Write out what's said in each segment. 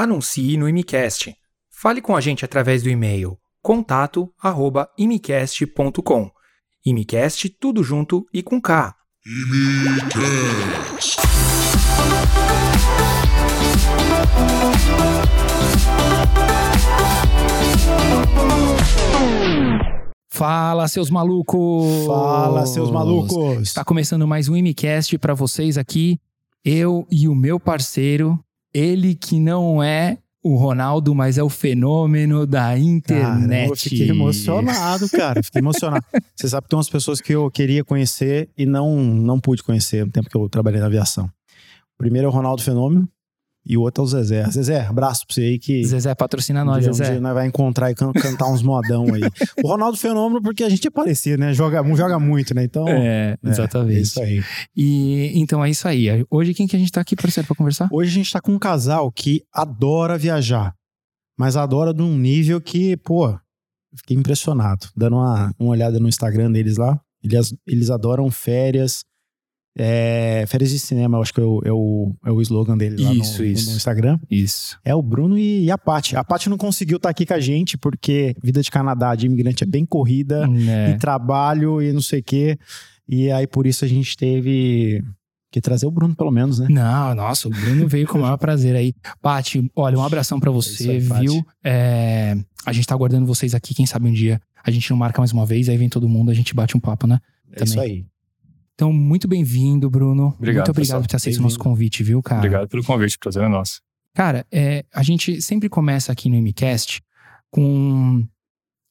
Anuncie no Imicast. Fale com a gente através do e-mail contato@imicast.com. Imicast tudo junto e com K. Imicast. Fala, seus malucos! Fala, seus malucos! Está começando mais um Imicast para vocês aqui. Eu e o meu parceiro, ele que não é o Ronaldo, mas é o fenômeno da internet. Cara, eu fiquei emocionado, cara. Fiquei emocionado. Você sabe que tem umas pessoas que eu queria conhecer e não, não pude conhecer no tempo que eu trabalhei na aviação. O primeiro é o Ronaldo Fenômeno e o outro é o Zezé. Zezé, abraço pra você aí que. Zezé patrocina nós, um Zezé. Dia nós vai encontrar e can cantar uns modão aí. o Ronaldo Fenômeno, porque a gente é parecido, né? Joga, joga muito, né? Então. É, exatamente. É isso aí. E então é isso aí. Hoje quem que a gente tá aqui, parceiro, pra conversar? Hoje a gente tá com um casal que adora viajar, mas adora de um nível que, pô, fiquei impressionado. Dando uma, uma olhada no Instagram deles lá. Eles, eles adoram férias. É, férias de cinema, eu acho que é o, é o, é o slogan dele lá Isso, no, isso. no Instagram. Isso. É o Bruno e a Paty. A Paty não conseguiu estar aqui com a gente porque vida de Canadá de imigrante é bem corrida É. e trabalho e não sei o quê. E aí por isso a gente teve que trazer o Bruno pelo menos, né? Não, nossa, o Bruno veio com o maior prazer aí. Paty, olha, um abração pra você, É isso aí, viu? É, a gente tá aguardando vocês aqui, quem sabe um dia a gente não marca mais uma vez, aí vem todo mundo, a gente bate um papo, né? É isso aí. Então, muito bem-vindo, Bruno. Obrigado, muito obrigado pessoal. por ter aceito o nosso convite, viu, cara? Obrigado pelo convite, prazer é nosso. Cara, é, a gente sempre começa aqui no MCast com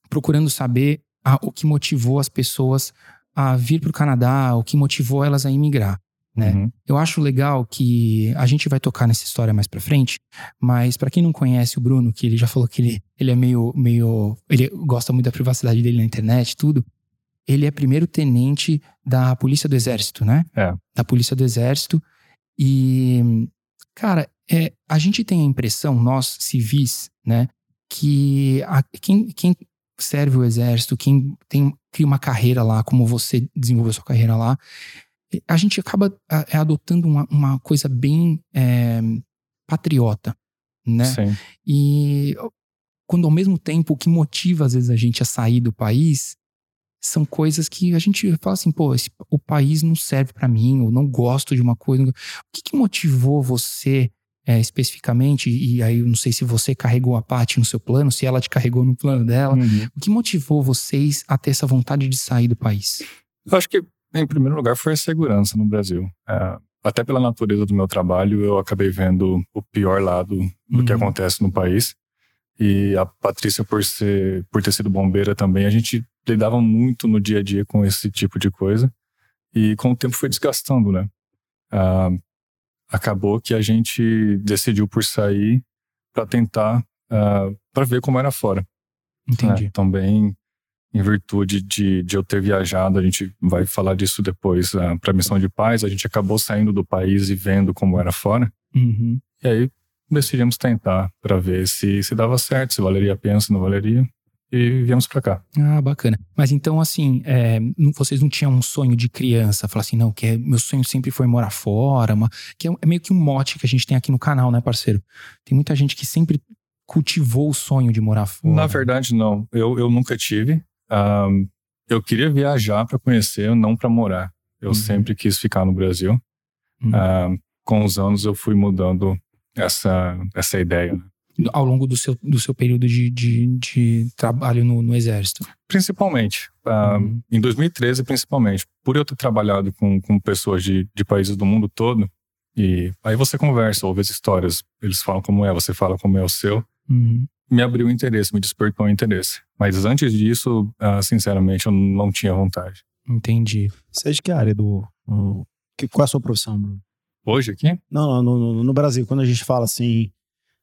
procurando saber a- o que motivou as pessoas a vir para o Canadá, o que motivou elas a imigrar. Né? Uhum. Eu acho legal que a gente vai tocar nessa história mais pra frente, mas pra quem não conhece o Bruno, que ele já falou que ele, ele é meio, meio. Ele gosta muito da privacidade dele na internet tudo. Ele é primeiro tenente da Polícia do Exército, né? É. Da Polícia do Exército. E, cara, é, a gente tem a impressão, nós civis, né, que a- quem, quem serve o Exército, quem tem, cria uma carreira lá, como você desenvolveu sua carreira lá, a gente acaba a- é, adotando uma, uma coisa bem é, patriota, né? Sim. E quando ao mesmo tempo o que motiva às vezes a gente a sair do país são coisas que a gente fala assim, pô, esse- o país não serve pra mim, eu não gosto de uma coisa. O que, que motivou você é, especificamente? E aí eu não sei se você carregou a parte no seu plano, se ela te carregou no plano dela. Uhum. O que motivou vocês a ter essa vontade de sair do país? Eu acho que, em primeiro lugar, foi a segurança no Brasil. É, até pela natureza do meu trabalho, eu acabei vendo o pior lado do que Uhum. acontece no país. E a Patrícia, por, ser, por ter sido bombeira também, a gente lidava muito no dia a dia com esse tipo de coisa. E com o tempo foi desgastando, né? Ah, acabou que a gente decidiu por sair para tentar, para ver como era fora. Entendi. né? Também, em virtude de, de eu ter viajado, a gente vai falar disso depois, para a missão de paz, a gente acabou saindo do país e vendo como era fora. Uhum. E aí decidimos tentar para ver se, se dava certo, se valeria a pena, se não valeria. E viemos para cá. Ah, bacana. Mas então, assim, é, não- vocês não tinham um sonho de criança? Falar assim, não, que é- meu sonho sempre foi morar fora, uma- que é, um- é meio que um mote que a gente tem aqui no canal, né, parceiro? Tem muita gente que sempre cultivou o sonho de morar fora. Na verdade, não. Eu, eu nunca tive. Ah, eu queria viajar para conhecer, não para morar. Eu Uhum. sempre quis ficar no Brasil. Uhum. Ah, com os anos, eu fui mudando essa, essa ideia. Ao longo do seu, do seu período de, de, de trabalho no, no exército. Principalmente. ah, Uhum. Em 2013, principalmente. Por eu ter trabalhado com, com pessoas de, de países do mundo todo, e aí você conversa, ouve as histórias, eles falam como é, você fala como é o seu, Uhum. me abriu o interesse, me despertou o interesse. Mas antes disso, ah, sinceramente, eu não tinha vontade. Entendi. Você é de que área do. que, qual é a sua profissão, Bruno? Hoje aqui, Não, não, no, no- no Brasil, quando a gente fala assim,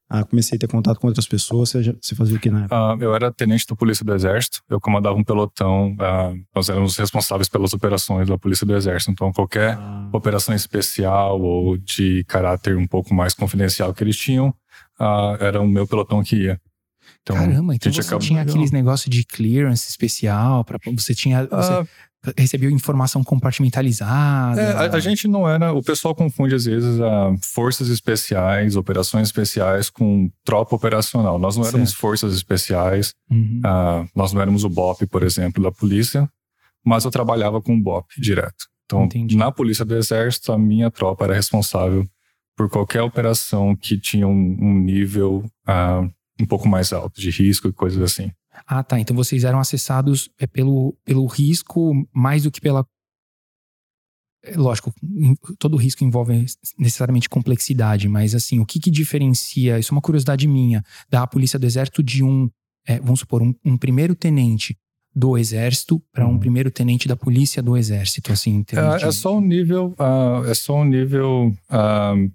ah, comecei a ter contato com outras pessoas, você, você fazia o que na época? ah, eu era tenente da Polícia do Exército, eu comandava um pelotão, ah, nós éramos responsáveis pelas operações da Polícia do Exército, então qualquer Ah, operação especial ou de caráter um pouco mais confidencial que eles tinham, ah, era o meu pelotão que ia. Então, Caramba, então gente você acabou- tinha aqueles negócios de clearance especial, para você tinha. Você, ah, recebeu informação compartimentalizada? É, a, a, gente não era. O pessoal confunde às vezes a forças especiais, operações especiais com tropa operacional. Nós não éramos certo. forças especiais, uhum. uh, nós não éramos o BOP, por exemplo, da polícia, mas eu trabalhava com o BOP direto. Então, Entendi. na polícia do exército, a minha tropa era responsável por qualquer operação que tinha um, um nível uh, um pouco mais alto de risco e coisas assim. Ah, tá. Então vocês eram acessados é, pelo, pelo risco mais do que pela. É, lógico, todo risco envolve necessariamente complexidade, mas assim, o que, que diferencia, isso é uma curiosidade minha, da polícia do exército de um, é, vamos supor, um, um primeiro tenente do exército para um uhum. primeiro tenente da polícia do exército, assim, é, de... é, só um nível, uh, é só um nível uh,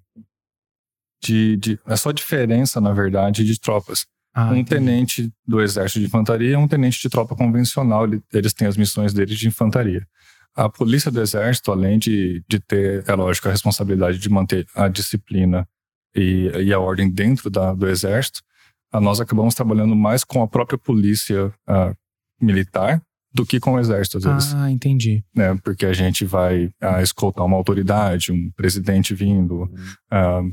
de, de, é só diferença, na verdade, de tropas. Ah, um entendi. tenente do exército de infantaria é um tenente de tropa convencional, eles têm as missões deles de infantaria. A polícia do exército, além de, de ter, é lógico, a responsabilidade de manter a disciplina e, e a ordem dentro da, do exército, a nós acabamos trabalhando mais com a própria polícia uh, militar do que com o exército, às vezes. Ah, entendi. Né? Porque a gente vai uh, escoltar uma autoridade, um presidente vindo, uh,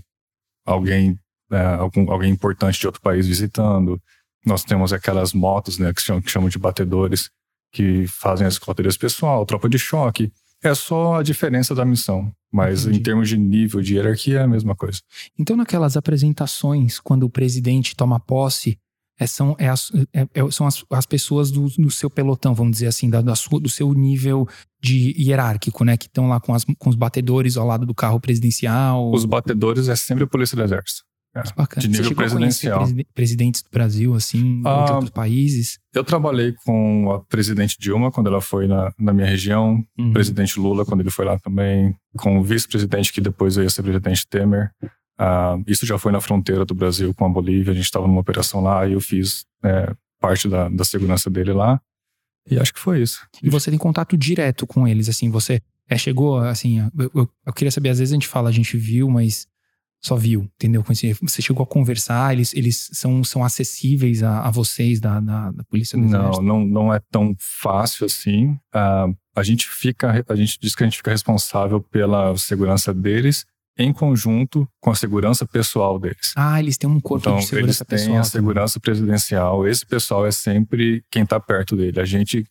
alguém né, algum, alguém importante de outro país visitando. Nós temos aquelas motos, né, que chamam, que chamam de batedores, que fazem a escolta desse pessoal, tropa de choque. É só a diferença da missão, mas Entendi. em termos de nível de hierarquia é a mesma coisa. Então, naquelas apresentações, quando o presidente toma posse, é, são, é as, é, é, são as, as pessoas do, do, seu pelotão, vamos dizer assim, da, da sua, do seu nível de hierárquico, né? Que estão lá com, as, com os batedores ao lado do carro presidencial. Os batedores é sempre a polícia do exército. É, bacana. De nível Você presidencial. presidentes do Brasil, assim, ah, de outros países? Eu trabalhei com a presidente Dilma quando ela foi na, na minha região, uhum. presidente Lula quando ele foi lá também, com o vice-presidente que depois ia ser presidente Temer. Uh, isso já foi na fronteira do Brasil com a Bolívia, a gente estava numa operação lá e eu fiz é, parte da, da segurança dele lá. E acho que foi isso. E você tem contato direto com eles, assim, você é, chegou, assim, eu, eu, eu, queria saber, às vezes a gente fala, a gente viu, mas só viu, entendeu? Você chegou a conversar, eles, eles são, são acessíveis a, a vocês da, da, da polícia do não, Não, não é tão fácil assim. Uh, a gente fica, a gente diz que a gente fica responsável pela segurança deles em conjunto com a segurança pessoal deles. Ah, eles têm um corpo então, de segurança pessoal. Eles têm a segurança presidencial. Esse pessoal é sempre quem está perto dele. A gente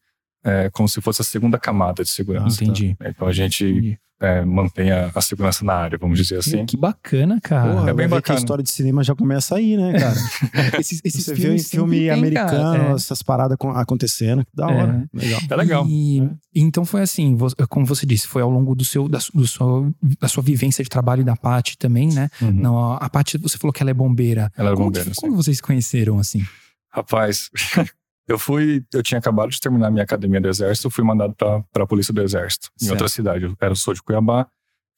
é como se fosse a segunda camada de segurança. Entendi. Tá? Então a gente entendi é, mantenha a segurança na área, vamos dizer assim. Que bacana, cara. Porra, é bem bacana. a história de cinema já começa aí, né, cara? esses, esses Você vê em filme tem, americano, é. essas paradas acontecendo, que da hora. É. Legal. É legal. E, é. Então foi assim, como você disse, foi ao longo do seu, da, do seu, da sua vivência de trabalho e da Paty também, né? Uhum. Não, a Paty, você falou que ela é bombeira. Ela é como bombeira. Que, como vocês se conheceram assim? Rapaz, Eu fui, eu tinha acabado de terminar minha academia do exército, fui mandado para a polícia do exército, em certo. outra cidade. Eu era sou de Cuiabá,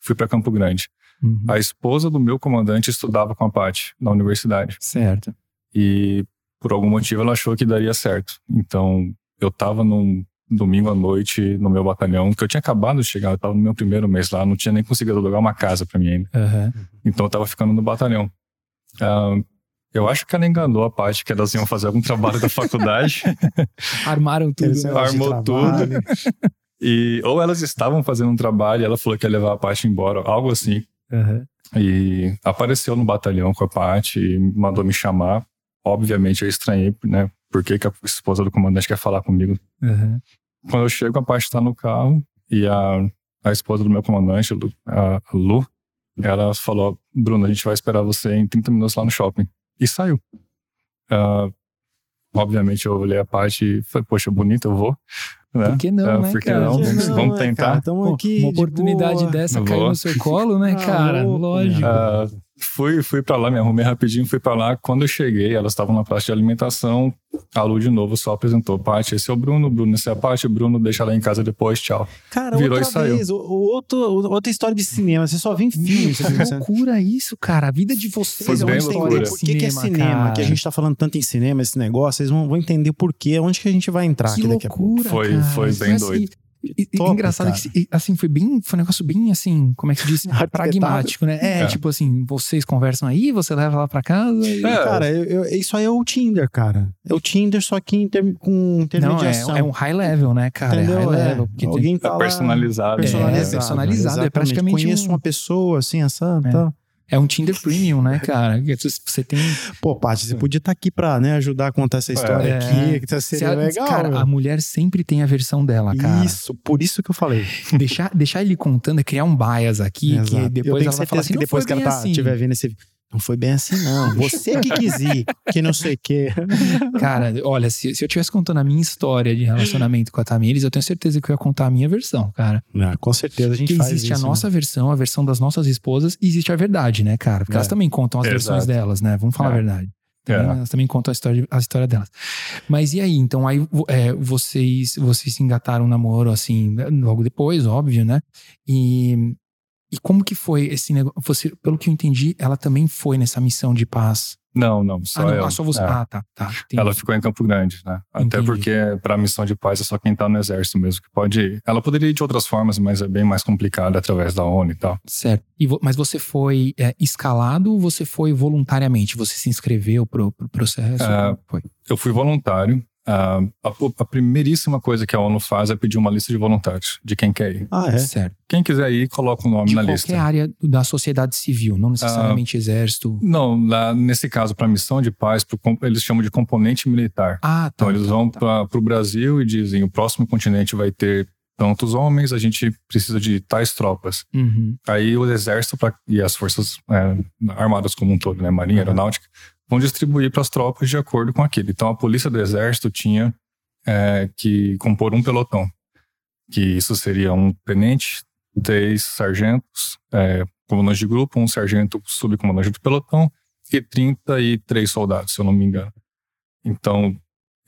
fui para Campo Grande. Uhum. A esposa do meu comandante estudava com a Paty na universidade. Certo. E por algum motivo ela achou que daria certo. Então eu tava num domingo à noite no meu batalhão, que eu tinha acabado de chegar, eu tava no meu primeiro mês lá, não tinha nem conseguido alugar uma casa para mim ainda. Uhum. Então eu tava ficando no batalhão. Uh, eu acho que ela enganou a parte que elas iam fazer algum trabalho da faculdade. Armaram tudo. Né? Armou tudo. E, ou elas estavam fazendo um trabalho e ela falou que ia levar a Paty embora, algo assim. Uhum. E apareceu no batalhão com a Paty e mandou me chamar. Obviamente eu estranhei, né? Por que, que a esposa do comandante quer falar comigo? Uhum. Quando eu chego, a Paty está no carro e a, a esposa do meu comandante, a Lu, ela falou: Bruno, a gente vai esperar você em 30 minutos lá no shopping. E saiu. Uh, obviamente eu olhei a parte e falei, poxa, bonito, eu vou. Né? Por que não, uh, né, Por que cara? não? Vamos, não, vamos tentar. Pô, aqui uma oportunidade boa. dessa caiu no seu colo, né, ah, cara? Lógico. Uh, fui, fui para lá, me arrumei rapidinho, fui para lá. Quando eu cheguei, elas estavam na praça de alimentação. A Lu de novo só apresentou: Paty, esse é o Bruno, Bruno, esse é a Paty, Bruno, deixa lá em casa depois, tchau. Cara, Virou outra e vez, o, outro, outra história de cinema, você só vê em filme. Que loucura isso, cara. A vida de vocês Foi é uma história. Por que, que é cinema? Cara. Que a gente tá falando tanto em cinema, esse negócio, vocês vão, vão entender por quê, onde que a gente vai entrar que aqui loucura, daqui a pouco. Foi, foi bem doido. E- e top, engraçado cara. que, assim, foi bem, foi um negócio bem, assim, como é que se diz? Pragmático, né? É, É. tipo assim, vocês conversam aí, você leva lá pra casa. e- É. Cara, eu- eu- isso aí é o Tinder, cara. É o Tinder, só que inter- com Não, intermediação. é, é um high level, né, cara? Entendeu? É high É. level. Porque tem- Alguém tá É personalizado. personalizado. É, personalizado, é praticamente Conheço um- uma pessoa assim, essa. É. Tá. É um Tinder Premium, né, cara? Que Você tem. Pô, Paty, você podia estar aqui pra né, ajudar a contar essa história É. aqui. Que tá- seria legal. cara, meu. a mulher sempre tem a versão dela, cara. Isso, por isso que eu falei. Deixar, deixar ele contando é criar um bias aqui, Exato. que eu depois tenho ela vai falar assim, que depois que ela tá, assim. estiver vendo esse não foi bem assim, não. Você que quis ir, que não sei o quê. Cara, olha, se, se eu tivesse contando a minha história de relacionamento com a Tamires, eu tenho certeza que eu ia contar a minha versão, cara. Não, com certeza a gente Porque faz existe isso. a né? nossa versão, a versão das nossas esposas, e existe a verdade, né, cara? Porque É. elas também contam as Exato. versões delas, né? Vamos falar É. a verdade. É. Elas também contam a história, a história delas. Mas e aí? Então, aí é, vocês, vocês se engataram um namoro, assim, logo depois, óbvio, né? E, e como que foi esse negócio? Você, pelo que eu entendi, ela também foi nessa missão de paz. Não, não, só ah, não, eu. ah, só você. É. Ah, tá, tá. entendi. Ela ficou em Campo Grande, né? Até Entendi. porque para missão de paz é só quem tá no exército mesmo que pode ir. Ela poderia ir de outras formas, mas é bem mais complicado através da ONU e tal. Certo. E vo- mas você foi é, escalado ou você foi voluntariamente? Você se inscreveu pro, pro processo? É, foi? Eu fui voluntário. Ah, a, a primeiríssima coisa que a ONU faz é pedir uma lista de voluntários, de quem quer ir. Ah, é? Certo. Quem quiser ir, coloca o nome De na qualquer lista. área da sociedade civil, não necessariamente Ah. exército. Não, lá, nesse caso, para missão de paz, pro eles chamam de componente militar. Ah, tá. Então eles tá, vão tá. para o Brasil e dizem: o próximo continente vai ter tantos homens, a gente precisa de tais tropas. Uhum. Aí o exército pra- e as forças é, armadas como um todo, né, marinha, Uhum. aeronáutica, vão distribuir para as tropas de acordo com aquilo. Então a polícia do exército tinha é, que compor um pelotão, que isso seria um tenente, três sargentos, é, comandantes de grupo, um sargento subcomandante do pelotão e 33 soldados, se eu não me engano. Então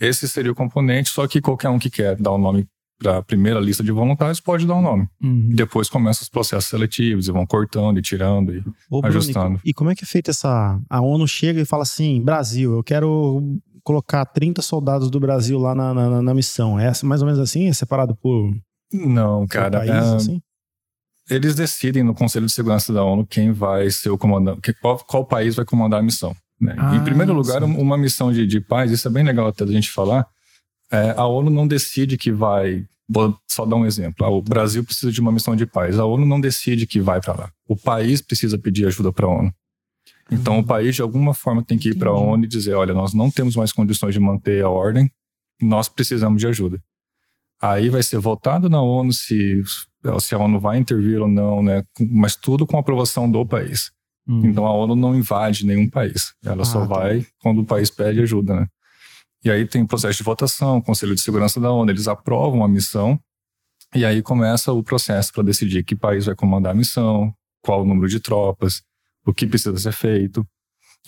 esse seria o componente, só que qualquer um que quer dar o nome para a primeira lista de voluntários pode dar o nome. Uhum. Depois começam os processos seletivos e vão cortando e tirando. E... Ô, Bruno, Ajustando. E como é que é feita essa. A ONU chega e fala assim: Brasil, eu quero colocar 30 soldados do Brasil lá na, na, na missão. É mais ou menos assim? É separado por, Não, cara. país? é, assim? Eles decidem no Conselho de Segurança da ONU quem vai ser o comandante, qual, qual país vai comandar a missão. né? Ah, em primeiro lugar, sim. uma missão de, de paz, isso é bem legal até da gente falar. É, a ONU não decide que vai. Vou só dar um exemplo. Ah, o Brasil precisa de uma missão de paz. A ONU não decide que vai para lá. O país precisa pedir ajuda para a ONU. Então, o país, de alguma forma, tem que ir para a. ONU e dizer: olha, nós não temos mais condições de manter a ordem, nós precisamos de ajuda. Aí vai ser votado na ONU se, se a ONU vai intervir ou não, né? Mas tudo com aprovação do país. Uhum. Então a ONU não invade nenhum país. Ela Ah, só tá. vai quando o país pede ajuda, né? E aí tem processo de votação, Conselho de Segurança da ONU, eles aprovam a missão e aí começa o processo para decidir que país vai comandar a missão, qual o número de tropas, o que precisa ser feito.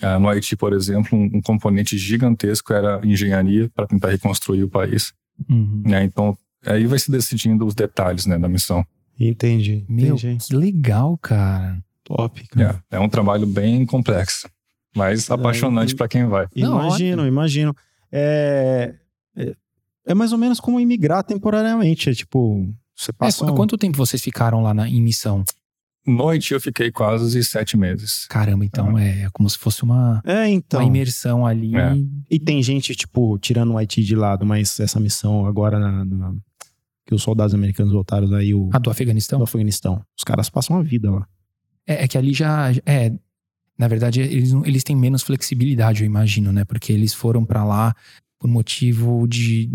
Ah, no Haiti, por exemplo, um, um componente gigantesco era engenharia para tentar reconstruir o país. Uhum. né? Então aí vai se decidindo os detalhes né, da missão. Entendi. Meu, entendi. que legal, cara. Top, cara. É, é um trabalho bem complexo, mas apaixonante para quem vai. Imagino, imagino. É, é, é mais ou menos como imigrar temporariamente. É tipo, você É, passa. qu- um- Quanto tempo vocês ficaram lá na, em missão? Noite eu fiquei quase sete meses. Caramba, então é como se fosse uma, É, então. uma imersão ali. É. E tem gente, tipo, tirando o Haiti de lado, mas essa missão agora na, na- que os soldados americanos voltaram aí o, A do Afeganistão? do Afeganistão. Os caras passam a vida lá. É, é que ali já. É, na verdade, eles, não- eles têm menos flexibilidade, eu imagino, né? Porque eles foram pra lá por motivo de.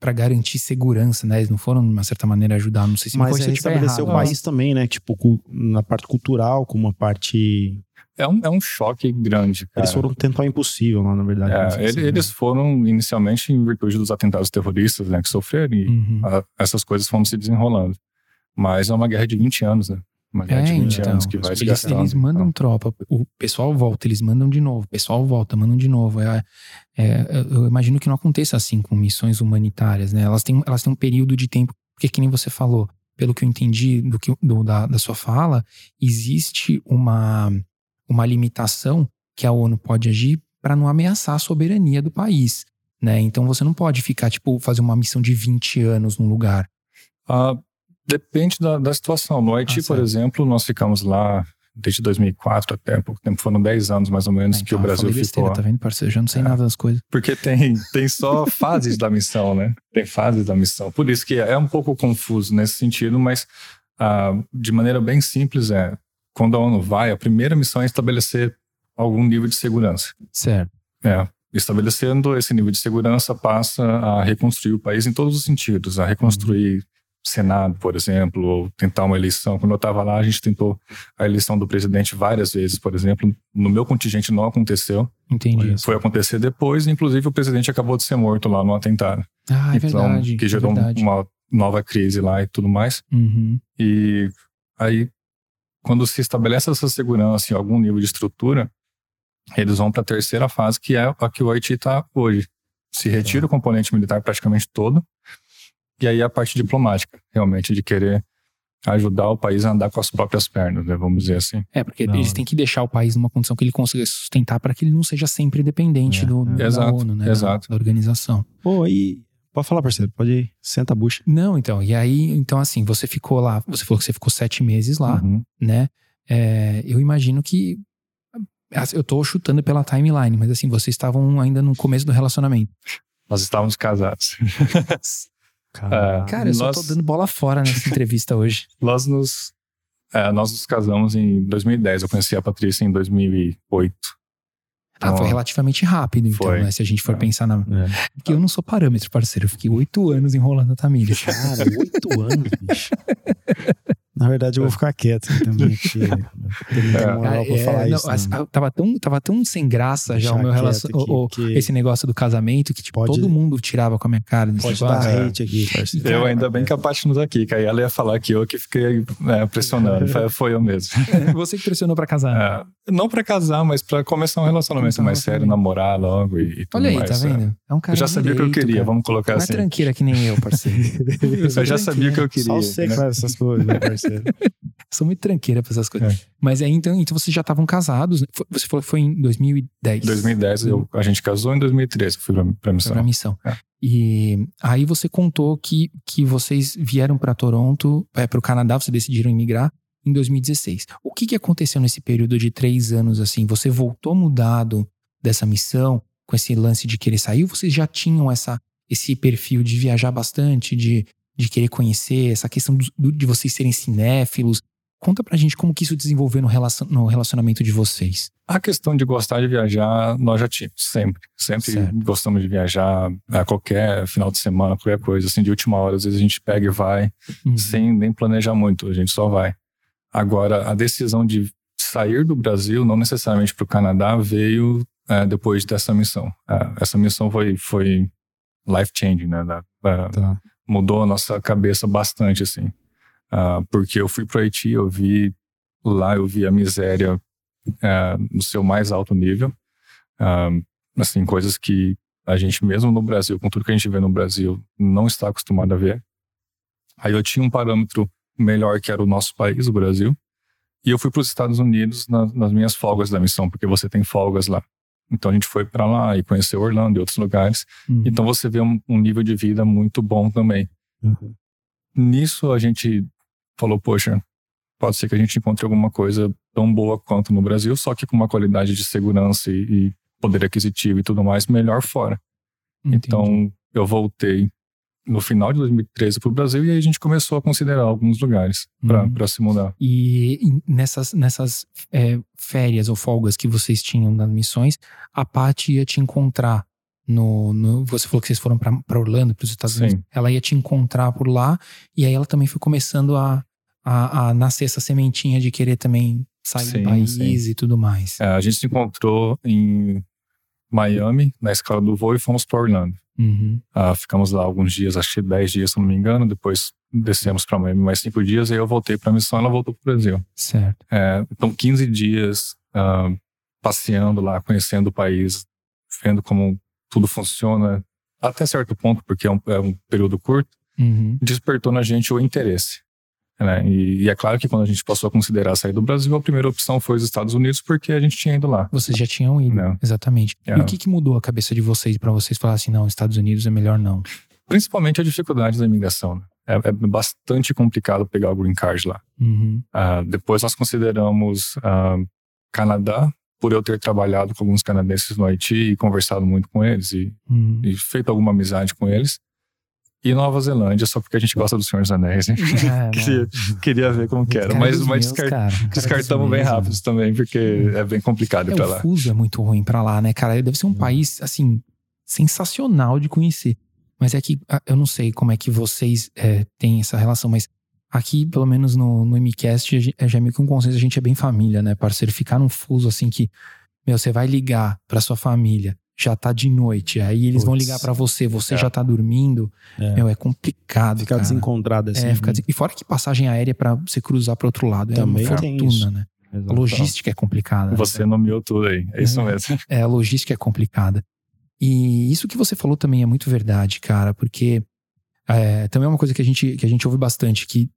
pra garantir segurança, né? Eles não foram, de uma certa maneira, ajudar. Não sei se Mas corrija é se eu estiver estabelecer o país também, né? Tipo, cu- na parte cultural, como uma parte. É um, é um choque grande, cara. Eles foram tentar o impossível lá, na verdade. É, ele- eles foram inicialmente em virtude dos atentados terroristas né, que sofreram e Uhum. a- essas coisas foram se desenrolando. Mas é uma guerra de 20 anos, né? Uma guerra É, de 20 então. anos que vai Eles, desgastando. eles mandam tropa, o pessoal volta, eles mandam de novo, o pessoal volta, mandam de novo. É, é, eu imagino que não aconteça assim com missões humanitárias, né? Elas têm, elas têm um período de tempo, porque que nem você falou, pelo que eu entendi do que, do- da, da sua fala, existe uma, uma limitação que a ONU pode agir para não ameaçar a soberania do país, né? Então você não pode ficar, tipo, fazer uma missão de 20 anos num lugar. Ah, depende da, da situação. No Haiti, Ah, por exemplo, nós ficamos lá desde 2004 até pouco tempo. Foram 10 anos mais ou menos que Então, o Brasil ficou. besteira, tá vendo, parceiro? Eu já não sei É. nada das coisas. Porque tem, tem só fases da missão, né? Tem fases da missão. Por isso que é um pouco confuso nesse sentido, mas ah, de maneira bem simples é, quando a ONU vai, a primeira missão é estabelecer algum nível de segurança. Certo. É, estabelecendo esse nível de segurança passa a reconstruir o país em todos os sentidos, a reconstruir Senado, por exemplo, ou tentar uma eleição. Quando eu estava lá, a gente tentou a eleição do presidente várias vezes, por exemplo. No meu contingente não aconteceu. Entendi. Foi acontecer depois, inclusive o presidente acabou de ser morto lá no atentado. Ah, é então, verdade. que é gerou um- verdade. uma nova crise lá e tudo mais. Uhum. E aí, quando se estabelece essa segurança em algum nível de estrutura, eles vão para a terceira fase, que é a que o Haiti está hoje. Se retira o componente militar praticamente todo, e aí a parte diplomática, realmente, de querer ajudar o país a andar com as próprias pernas, né, vamos dizer assim. É, porque Não. eles têm que deixar o país numa condição que ele consiga sustentar para que ele não seja sempre dependente É, do, é. da Exato, ONU, né? da- exato. Da, organização. Pô, e. Pode falar, parceiro. Pode ir. Senta a bucha. Não, então, e aí, então assim, você ficou lá, você falou que você ficou sete meses lá, Uhum. né? É, eu imagino que. Eu tô chutando pela timeline, mas assim, vocês estavam ainda no começo do relacionamento. Nós estávamos casados. Cara, Cara, eu só tô Nós- dando bola fora nessa entrevista hoje. Nós nos, é, nós nos casamos em 2010. Eu conheci a Patrícia em 2008. Ah, foi Então, relativamente rápido, então, Foi. né? Se a gente for É. pensar na. É. Porque eu não sou parâmetro, parceiro. Eu fiquei oito anos enrolando a Tamília. Cara, oito anos, bicho. Na verdade, eu vou ficar quieto também aqui. É. É, não, isso. não. tava, tão, tava tão sem graça já o meu quieto relacionamento. aqui, porque Esse negócio do casamento que, tipo, Pode- todo mundo tirava com a minha cara. Pode negócio. dar é. hate aqui, parceiro. Eu ainda bem que a Paty não tá aqui, que aí ela ia falar que eu que fiquei é, pressionando. Foi- Foi eu mesmo. Você que pressionou pra casar. É, não pra casar, mas pra começar um relacionamento um mais sério, namorar logo e, e tudo Olha aí, mais. tá é. vendo? É um cara Eu já sabia o que eu queria, cara. vamos colocar Não é assim. tranqueira que nem eu, parceiro. Eu já sabia o que eu queria. Só você que né? faz essas coisas, meu parceiro. Sou muito tranqueira pra essas coisas. É. Mas aí, então, então vocês já estavam casados. né? Foi- Você falou que foi em 2010. Em 2010, eu, a gente casou, em 2013 eu fui pra, pra Foi missão. pra missão. É. E aí você contou que, que vocês vieram pra Toronto, é, pro Canadá, vocês decidiram emigrar em 2016. O que, que aconteceu nesse período de três anos, assim? Você voltou mudado dessa missão com esse lance de querer sair? Ou vocês já tinham essa, esse perfil de viajar bastante, de, de querer conhecer, essa questão do- de vocês serem cinéfilos? Conta pra gente como que isso desenvolveu no, relacion, no relacionamento de vocês. A questão de gostar de viajar, nós já tínhamos, sempre. Sempre Certo. gostamos de viajar a qualquer final de semana, qualquer coisa. Assim, de última hora, às vezes a gente pega e vai, Uhum. sem nem planejar muito, a gente só vai. Agora, a decisão de sair do Brasil, não necessariamente para o Canadá, veio é, depois dessa missão. É, essa missão foi, foi life-changing, né? Da- da- Tá. mudou a nossa cabeça bastante, assim. Ah, porque eu fui pro Haiti, eu vi lá, eu vi a miséria ah, no seu mais alto nível. Ah, assim, coisas que a gente mesmo no Brasil, com tudo que a gente vê no Brasil, não está acostumado a ver. Aí eu tinha um parâmetro melhor que era o nosso país, o Brasil. E eu fui para os Estados Unidos na- nas minhas folgas da missão, porque você tem folgas lá. Então a gente foi para lá e conheceu Orlando e outros lugares. Uhum. Então você vê um, um nível de vida muito bom também. Uhum. Nisso a gente falou, poxa, pode ser que a gente encontre alguma coisa tão boa quanto no Brasil, só que com uma qualidade de segurança e, e poder aquisitivo e tudo mais melhor fora. Entendi. Então eu voltei no final de 2013 para o Brasil e aí a gente começou a considerar alguns lugares para Uhum. se mudar. E nessas, nessas é, férias ou folgas que vocês tinham nas missões, a Paty ia te encontrar no, no- Você falou que vocês foram para Orlando, para os Estados Sim. Unidos. Ela ia te encontrar por lá, e aí ela também foi começando a, a, a nascer essa sementinha de querer também sair Sim, do país sim. e tudo mais. É, a gente se encontrou em Miami, na escala do voo, e fomos para Orlando. Uhum. Ah, ficamos lá alguns dias, acho que 10 dias, se não me engano. Depois descemos para Miami mais cinco dias. E aí eu voltei para a missão ela voltou para o Brasil. Certo. É, então, 15 dias ah, passeando lá, conhecendo o país, vendo como tudo funciona, até certo ponto, porque é um, é um período curto, Uhum. despertou na gente o interesse. Né? E, e é claro que quando a gente passou a considerar sair do Brasil, a primeira opção foi os Estados Unidos, porque a gente tinha ido lá. Vocês já tinham ido, Não. exatamente. É. E o que, que mudou a cabeça de vocês para vocês falarem assim, não, Estados Unidos é melhor não? Principalmente a dificuldade da imigração. né? é, é bastante complicado pegar o green card lá. Uhum. Uh, depois nós consideramos uh, Canadá, por eu ter trabalhado com alguns canadenses no Haiti e conversado muito com eles e, Uhum. e feito alguma amizade com eles. E Nova Zelândia, só porque a gente gosta do Senhor dos Anéis, né? É, queria, queria ver como que era. Mas, mas descar- cara. Descartamos bem né? rápidos também, porque é bem complicado É, pra o lá. fuso é muito ruim pra lá, né, cara? Deve ser um país, assim, sensacional de conhecer. Mas é que ah, eu não sei como é que vocês é, têm essa relação, mas aqui, pelo menos no, no MCast, é já é meio que um consenso, a gente é bem família, né, parceiro? Ficar num fuso assim que, meu, você vai ligar pra sua família, já tá de noite, aí eles vão Puts. ligar pra você, você É. já tá dormindo. É. Meu, é complicado, Ficar cara. desencontrado assim. É, ficar des- E fora que passagem aérea pra você cruzar pro outro lado é Também uma tem fortuna, isso. né? Exato. A logística é complicada. né? Você nomeou tudo aí, é isso É. mesmo. É, a logística é complicada. E isso que você falou também é muito verdade, cara, porque é, também é uma coisa que a gente, que a gente ouve bastante, que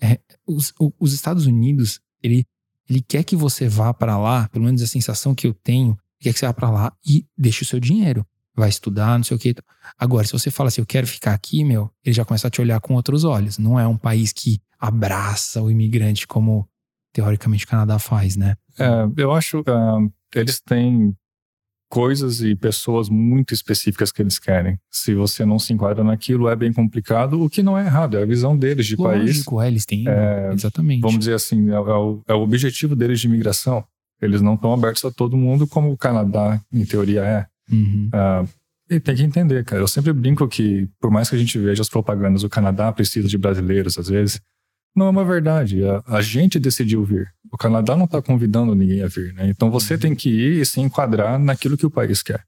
é, os, os Estados Unidos, ele, ele quer que você vá pra lá, pelo menos a sensação que eu tenho, quer que você vá pra lá e deixe o seu dinheiro. Vai estudar, não sei o que. Agora, se você fala assim, eu quero ficar aqui, meu, ele já começa a te olhar com outros olhos. Não é um país que abraça o imigrante como teoricamente o Canadá faz, né? É, eu acho que eles têm coisas e pessoas muito específicas que eles querem. Se você não se enquadra naquilo, é bem complicado, o que não é errado, é a visão deles de país. Lógico, é, eles têm. É, exatamente. Vamos dizer assim, é, é o, é o objetivo deles de imigração. Eles não estão abertos a todo mundo, como o Canadá, em teoria, é. Uhum. Ah, e tem que entender, cara. Eu sempre brinco que, por mais que a gente veja as propagandas, o Canadá precisa de brasileiros, às vezes. Não é uma verdade. A, a gente decidiu vir. O Canadá não está convidando ninguém a vir, né? Então você tem que ir e se enquadrar naquilo que o país quer.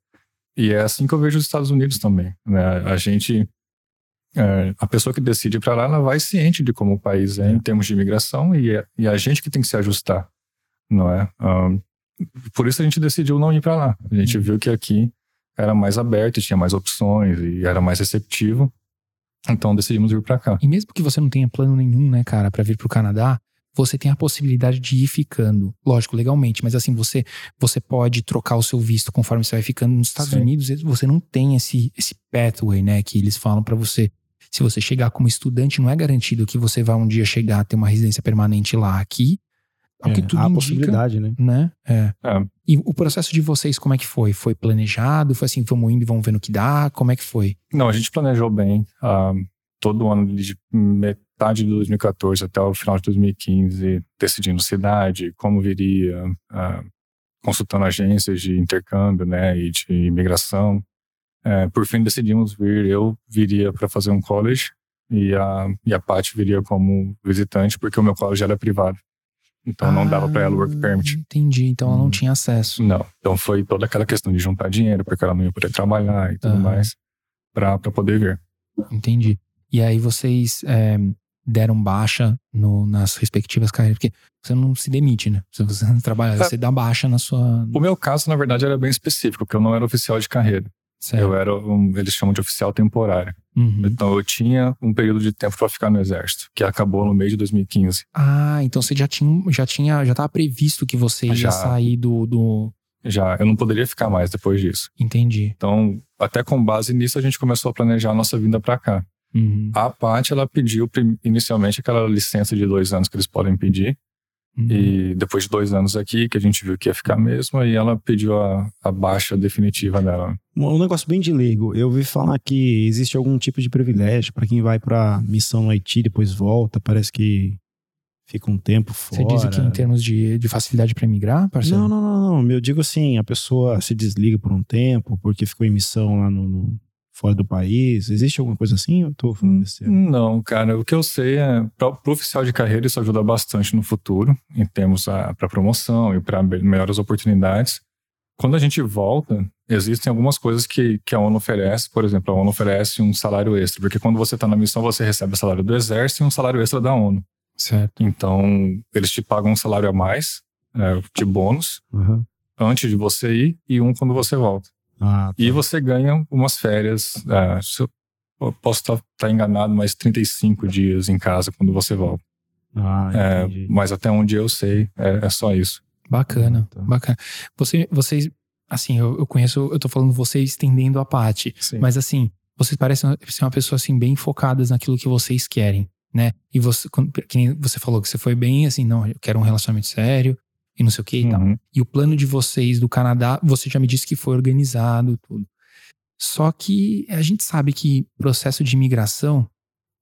E é assim que eu vejo os Estados Unidos também. Né? A gente. é, a pessoa que decide para lá, ela vai ciente de como o país é, em termos de imigração e, é- e a gente que tem que se ajustar, não é? Ahn, por isso a gente decidiu não ir para lá. A gente viu que aqui era mais aberto, tinha mais opções e era mais receptivo. Então decidimos vir para cá. E mesmo que você não tenha plano nenhum, né, cara, pra vir pro Canadá, você tem a possibilidade de ir ficando. Lógico, legalmente, mas assim, você você pode trocar o seu visto conforme você vai ficando. Nos Estados Sim. Unidos, você não tem esse, esse pathway, né, que eles falam pra você. Se você chegar como estudante, não é garantido que você vai um dia chegar a ter uma residência permanente lá. Aqui, o que É, tudo há a indica, possibilidade, né? né? É. É. E o processo de vocês, como é que foi? Foi planejado? Foi assim, vamos indo e vamos vendo o que dá? Como é que foi? Não, a gente planejou bem. ah, todo o ano de metade de 2014 até o final de 2015, decidindo cidade, como viria, ah, consultando agências de intercâmbio, né, e de imigração. É, por fim, decidimos vir. Eu viria para fazer um college e a e a Paty viria como visitante, porque o meu college era privado. Então não dava para ela o work Ah, permit. Entendi, então ela não Hum. tinha acesso. Não. Então foi toda aquela questão de juntar dinheiro, porque ela não ia poder trabalhar e tudo Aham. mais, para poder vir. Entendi. E aí vocês é, deram baixa no- nas respectivas carreiras, porque você não se demite, né? Se você não trabalha, É. você dá baixa na sua. O meu caso, na verdade, era bem específico, porque eu não era oficial de carreira. Certo. Eu era, um, eles chamam de oficial temporário. Uhum. Então eu tinha um período de tempo para ficar no exército, que acabou no mês de 2015. Ah, então você já tinha, já tinha, já estava previsto que você ia Já. sair do, do. Já eu não poderia ficar mais depois disso. Entendi. Então, até com base nisso, a gente começou a planejar a nossa vinda para cá. Uhum. A Paty, ela pediu inicialmente aquela licença de dois anos que eles podem pedir. Uhum. E depois de dois anos aqui, que a gente viu que ia ficar mesmo, aí ela pediu a, a baixa definitiva dela. Um negócio bem de leigo. Eu ouvi falar que existe algum tipo de privilégio pra quem vai pra missão no Haiti e depois volta. Parece que fica um tempo Você fora. diz aqui em termos de, de facilidade para emigrar, parceiro? Não, não, não, não. Eu digo assim, a pessoa se desliga por um tempo porque ficou em missão lá no, no- fora do país. Existe alguma coisa assim? Eu tô falando besteira. Não, cara, o que eu sei é, para o oficial de carreira, isso ajuda bastante no futuro, em termos para promoção e para melhores oportunidades. Quando a gente volta, existem algumas coisas que, que a ONU oferece. Por exemplo, a ONU oferece um salário extra, porque quando você está na missão, você recebe o salário do exército e um salário extra da ONU. Certo. Então, eles te pagam um salário a mais, é, de bônus, Aham. antes de você ir, e um quando você volta. Ah, tá. E você ganha umas férias, é, eu, posso estar enganado, mas 35 dias em casa quando você volta. Ah, É, mas até onde eu sei, é, é só isso. Bacana, Ah, tá. bacana. Você, vocês, assim, eu, eu conheço, eu tô falando você estendendo a parte. Sim. Mas assim, vocês parecem ser uma pessoa assim bem focadas naquilo que vocês querem, né? E você, que nem você falou que você foi bem assim, não, eu quero um relacionamento sério e não sei o que e tal. Uhum. E o plano de vocês do Canadá, você já me disse que foi organizado, tudo. Só que a gente sabe que processo de imigração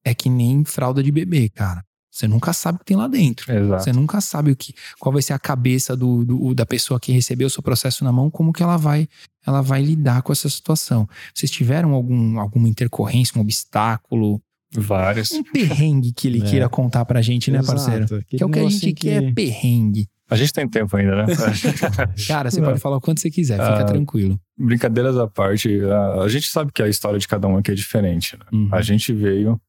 é que nem fralda de bebê, cara. Você nunca sabe o que tem lá dentro. Exato. Você nunca sabe o que, qual vai ser a cabeça do, do- da pessoa que recebeu o seu processo na mão, como que ela vai, ela vai lidar com essa situação. Vocês tiveram algum, alguma intercorrência, um obstáculo, Várias. um perrengue que ele É. queira contar pra gente, né, parceiro? Exato. Que é o que a gente negocinho quer, é perrengue. A gente tem tempo ainda, né? Cara, você Não. pode falar o quanto você quiser, fica Ah, tranquilo. Brincadeiras à parte, a, a gente sabe que a história de cada um aqui é diferente. Né? Uhum. A gente veio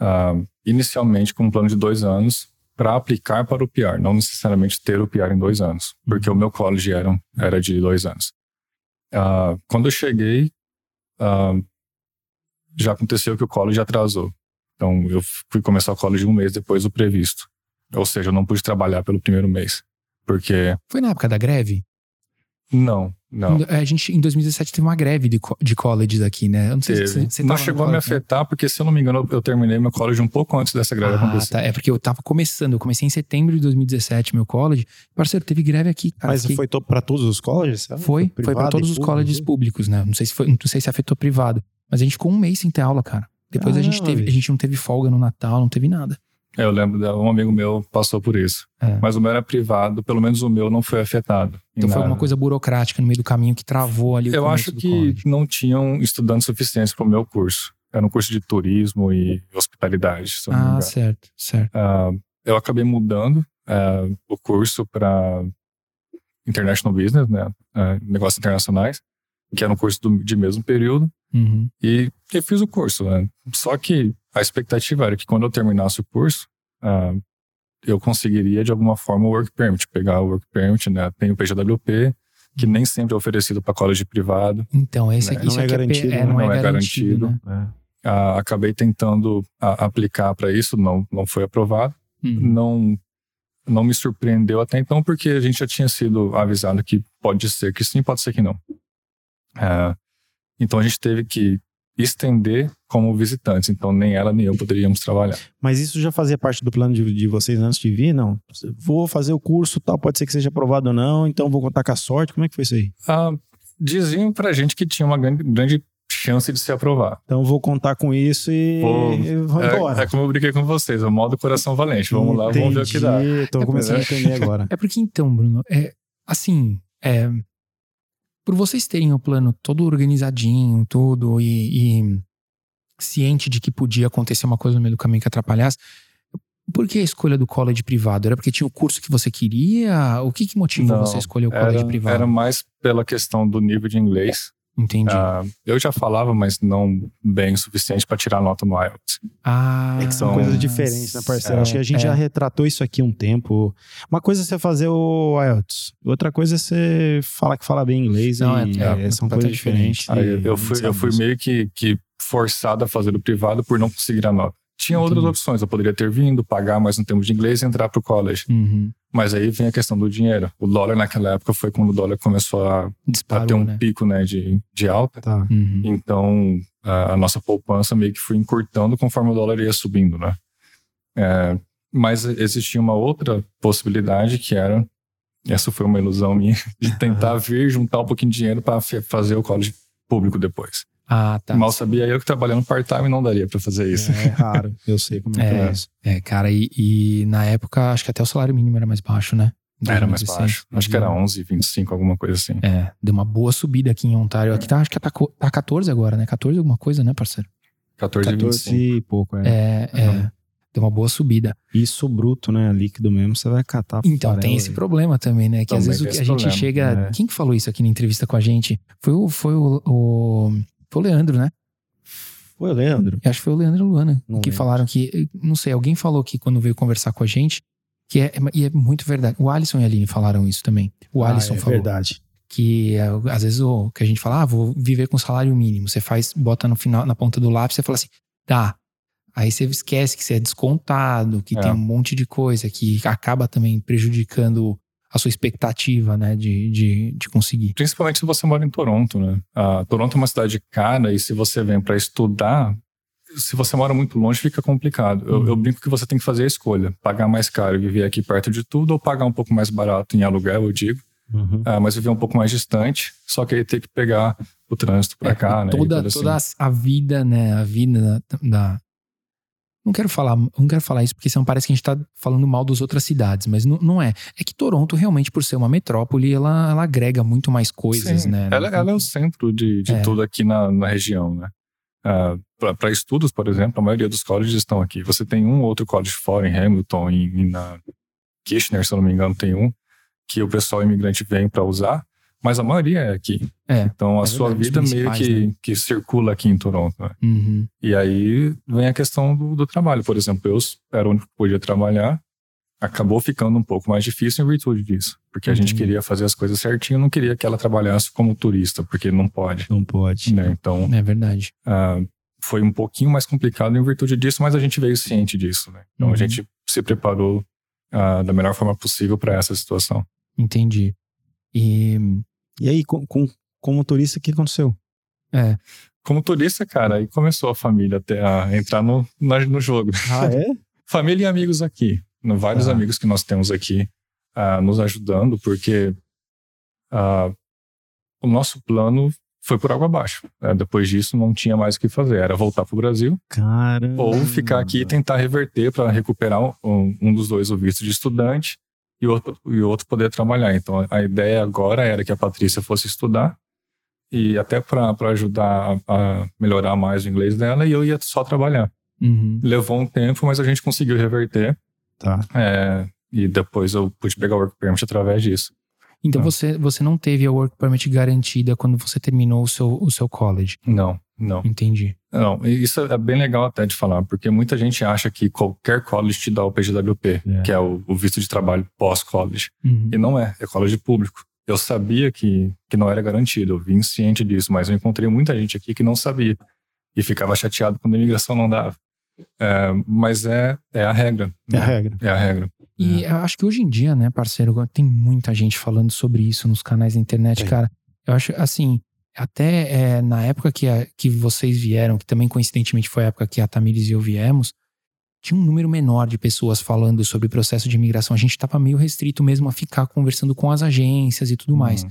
ah, inicialmente com um plano de dois anos para aplicar para o PR, não necessariamente ter o PR em dois anos, porque Uhum. o meu college era, era de dois anos. Ah, quando eu cheguei, ah, já aconteceu que o college atrasou. Então, eu fui começar o college um mês depois do previsto. Ou seja, eu não pude trabalhar pelo primeiro mês. Porque, Foi na época da greve? não, não. É, A gente, em 2017, teve uma greve de, co- de colleges aqui, né? Eu não sei se Teve. você, você não chegou a me né? afetar, porque se eu não me engano, eu terminei meu college um pouco antes dessa greve Ah, acontecer. tá. É porque eu tava começando. Eu comecei em setembro de 2017, meu college. Parceiro, teve greve aqui, cara. Mas Fiquei- foi pra todos os colleges? sabe? Foi, foi privado para todos os público? colleges públicos, né? Não sei se foi, não sei se afetou privado, mas a gente ficou um mês sem ter aula, cara. Depois a gente teve, a gente não teve folga no Natal, não teve nada. É, Eu lembro de um amigo meu passou por isso. É. Mas o meu era privado, pelo menos o meu não foi afetado. Então foi nada. alguma coisa burocrática no meio do caminho que travou ali o Eu acho que college. não tinham estudantes suficientes para o meu curso. Era um curso de turismo e hospitalidade, Ah, certo, certo. Ah, eu acabei mudando ah, o curso para International Business, né? Ah, negócios internacionais, que era um curso do- de mesmo período. Uhum. E eu fiz o curso, né? Só que a expectativa era que quando eu terminasse o curso, ah, eu conseguiria de alguma forma o work permit, pegar o work permit, né? Tem o PJWP, que nem sempre é oferecido para college privado. Então, esse Né? aqui, Não isso é aqui é, garantido, é, né? não, Não é é garantido. garantido. né? É. Ah, acabei tentando ah, aplicar para isso, não, não foi aprovado. Uhum. Não, não me surpreendeu até então, porque a gente já tinha sido avisado que pode ser que sim, pode ser que não. Ah, então a gente teve que estender como visitantes, então nem ela nem eu poderíamos trabalhar. Mas isso já fazia parte do plano de, de vocês antes de vir? Não. Vou fazer o curso, tal, pode ser que seja aprovado ou não, então vou contar com a sorte. Como é que foi isso aí? Ah, diziam pra gente que tinha uma grande, grande chance de se aprovar. Então vou contar com isso e, Pô, e vou embora. É, é como eu brinquei com vocês, o modo coração valente. Vamos lá, vamos ver o que dá. Entendi, Tô começando a entender agora. É porque então, Bruno, é assim, é, por vocês terem o plano todo organizadinho, tudo, e, e ciente de que podia acontecer uma coisa no meio do caminho que atrapalhasse, por que a escolha do college privado? Era porque tinha o curso que você queria? O que, que motivou Não, você a escolher o college Era, privado? era mais pela questão do nível de inglês. Entendi. Ah, eu já falava, mas não bem o suficiente para tirar nota no IELTS. ah, É que são coisas diferentes, né, parceiro? é, Acho que a gente é. já retratou isso aqui um tempo. Uma coisa é você fazer o IELTS, outra coisa é você falar que fala bem inglês Não, e é- é são completamente coisas diferentes. Eu, eu fui, eu fui meio que, que forçado a fazer o privado por não conseguir a nota. Tinha outras Entendi. opções, eu poderia ter vindo, pagar mais um tempo de inglês e entrar pro college. Uhum. Mas aí vem a questão do dinheiro. O dólar naquela época foi quando o dólar começou a, a Disparou, ter um né? pico né, de, de alta. Tá. Uhum. Então, a, a nossa poupança meio que foi encurtando conforme o dólar ia subindo, né? É, mas existia uma outra possibilidade que era, essa foi uma ilusão minha, de tentar vir juntar um pouquinho de dinheiro para fazer o college público depois. Ah, tá. Mal sabia eu que trabalhando part-time não daria para fazer isso. É raro, eu sei como é, que É. é isso. É, cara, e, e na época, acho que até o salário mínimo era mais baixo, né? Era mais 2016. baixo. Acho que era 11, 25, alguma coisa assim. É, deu uma boa subida aqui em Ontário. Aqui tá, acho que tá, tá 14 agora, né? 14 alguma coisa, né, parceiro? 14 e 14 25. e pouco, é. É, é. Uhum. Deu uma boa subida. Isso líquido, né? Líquido mesmo, você vai catar. Então, tem esse aí. problema também, né? Que às Também vezes o tem que a gente problema, chega. né? Quem que falou isso aqui na entrevista com a gente? Foi o, foi o, o, foi o Leandro, né? Foi, Leandro. Eu acho que foi o Leandro e a Luana. Não que lembro. falaram que. Não sei, alguém falou que quando veio conversar com a gente. Que é, e é muito verdade. O Alisson e a Aline falaram isso também. O Alisson ah, é falou. verdade. que é, às vezes o que a gente fala, ah, vou viver com salário mínimo. Você faz, bota no final, na ponta do lápis, você fala assim, tá. Aí você esquece que você é descontado, que É. tem um monte de coisa que acaba também prejudicando a sua expectativa, né, de, de, de conseguir. Principalmente se você mora em Toronto, né? Ah, Toronto é uma cidade cara e se você vem para estudar, se você mora muito longe, fica complicado. Eu, Uhum. eu brinco que você tem que fazer a escolha: pagar mais caro e viver aqui perto de tudo, ou pagar um pouco mais barato em aluguel, eu digo, Uhum. ah, mas viver um pouco mais distante, só que aí tem que pegar o trânsito pra É, cá, né? toda, assim. toda a vida, né, a vida da, da- Não quero falar, não quero falar isso porque senão parece que a gente tá falando mal das outras cidades, mas não, não é. É que Toronto, realmente, por ser uma metrópole, ela, ela agrega muito mais coisas, Sim, né? Ela, ela é o centro de, de É. tudo aqui na, na região, né? Para estudos, por exemplo, a maioria dos colleges estão aqui. Você tem um ou outro college fora, em Hamilton, em, em na Kitchener, se eu não me engano, tem um, que o pessoal imigrante vem para usar, mas a maioria é aqui. É, Então a é sua verdade, vida meio principais, que, né? que circula aqui em Toronto, né? Uhum. E aí vem a questão do, do trabalho. Por exemplo, eu era o único que podia trabalhar, acabou ficando um pouco mais difícil em virtude disso. Porque a gente Entendi. queria fazer as coisas certinho, não queria que ela trabalhasse como turista, porque não pode. Não pode. Né? Então, É verdade. ah, foi um pouquinho mais complicado em virtude disso, mas a gente veio ciente disso. Né? Então, Uhum. a gente se preparou ah, da melhor forma possível para essa situação. Entendi. E E aí, com, com, como turista, o que aconteceu? é, Como turista, cara, aí começou a família até a entrar no, na- no jogo. Ah, é? família e amigos aqui. Vários Ah. amigos que nós temos aqui ah, nos ajudando, porque ah, o nosso plano foi por água abaixo. né? Depois disso, não tinha mais o que fazer. Era voltar para o Brasil Cara. ou ficar aqui e tentar reverter para recuperar um, um dos dois o visto de estudante e outro, e outro poder trabalhar. Então, a ideia agora era que a Patrícia fosse estudar e até para ajudar a, a melhorar mais o inglês dela e eu ia só trabalhar. uhum. Levou um tempo, mas a gente conseguiu reverter. Tá. É, e depois eu pude pegar o work permit através disso. Então Ah. você, você não teve a work permit garantida quando você terminou o seu, o seu college. Não, não. Entendi. Não, isso é bem legal até de falar, porque muita gente acha que qualquer college te dá o PGWP, É. que é o, o visto de trabalho pós-college. Uhum. E não é, é college público. Eu sabia que, que não era garantido, eu vim ciente disso, mas eu encontrei muita gente aqui que não sabia e ficava chateado quando a imigração não dava. É, mas é, é a regra. É a né? regra. É a regra. E eu acho que hoje em dia, né, parceiro, tem muita gente falando sobre isso nos canais da internet, cara. Eu acho, assim, até é, na época que, a- que vocês vieram, que também coincidentemente foi a época que a Tamires e eu viemos, tinha um número menor de pessoas falando sobre o processo de imigração. A gente tava meio restrito mesmo a ficar conversando com as agências e tudo mais. Hum.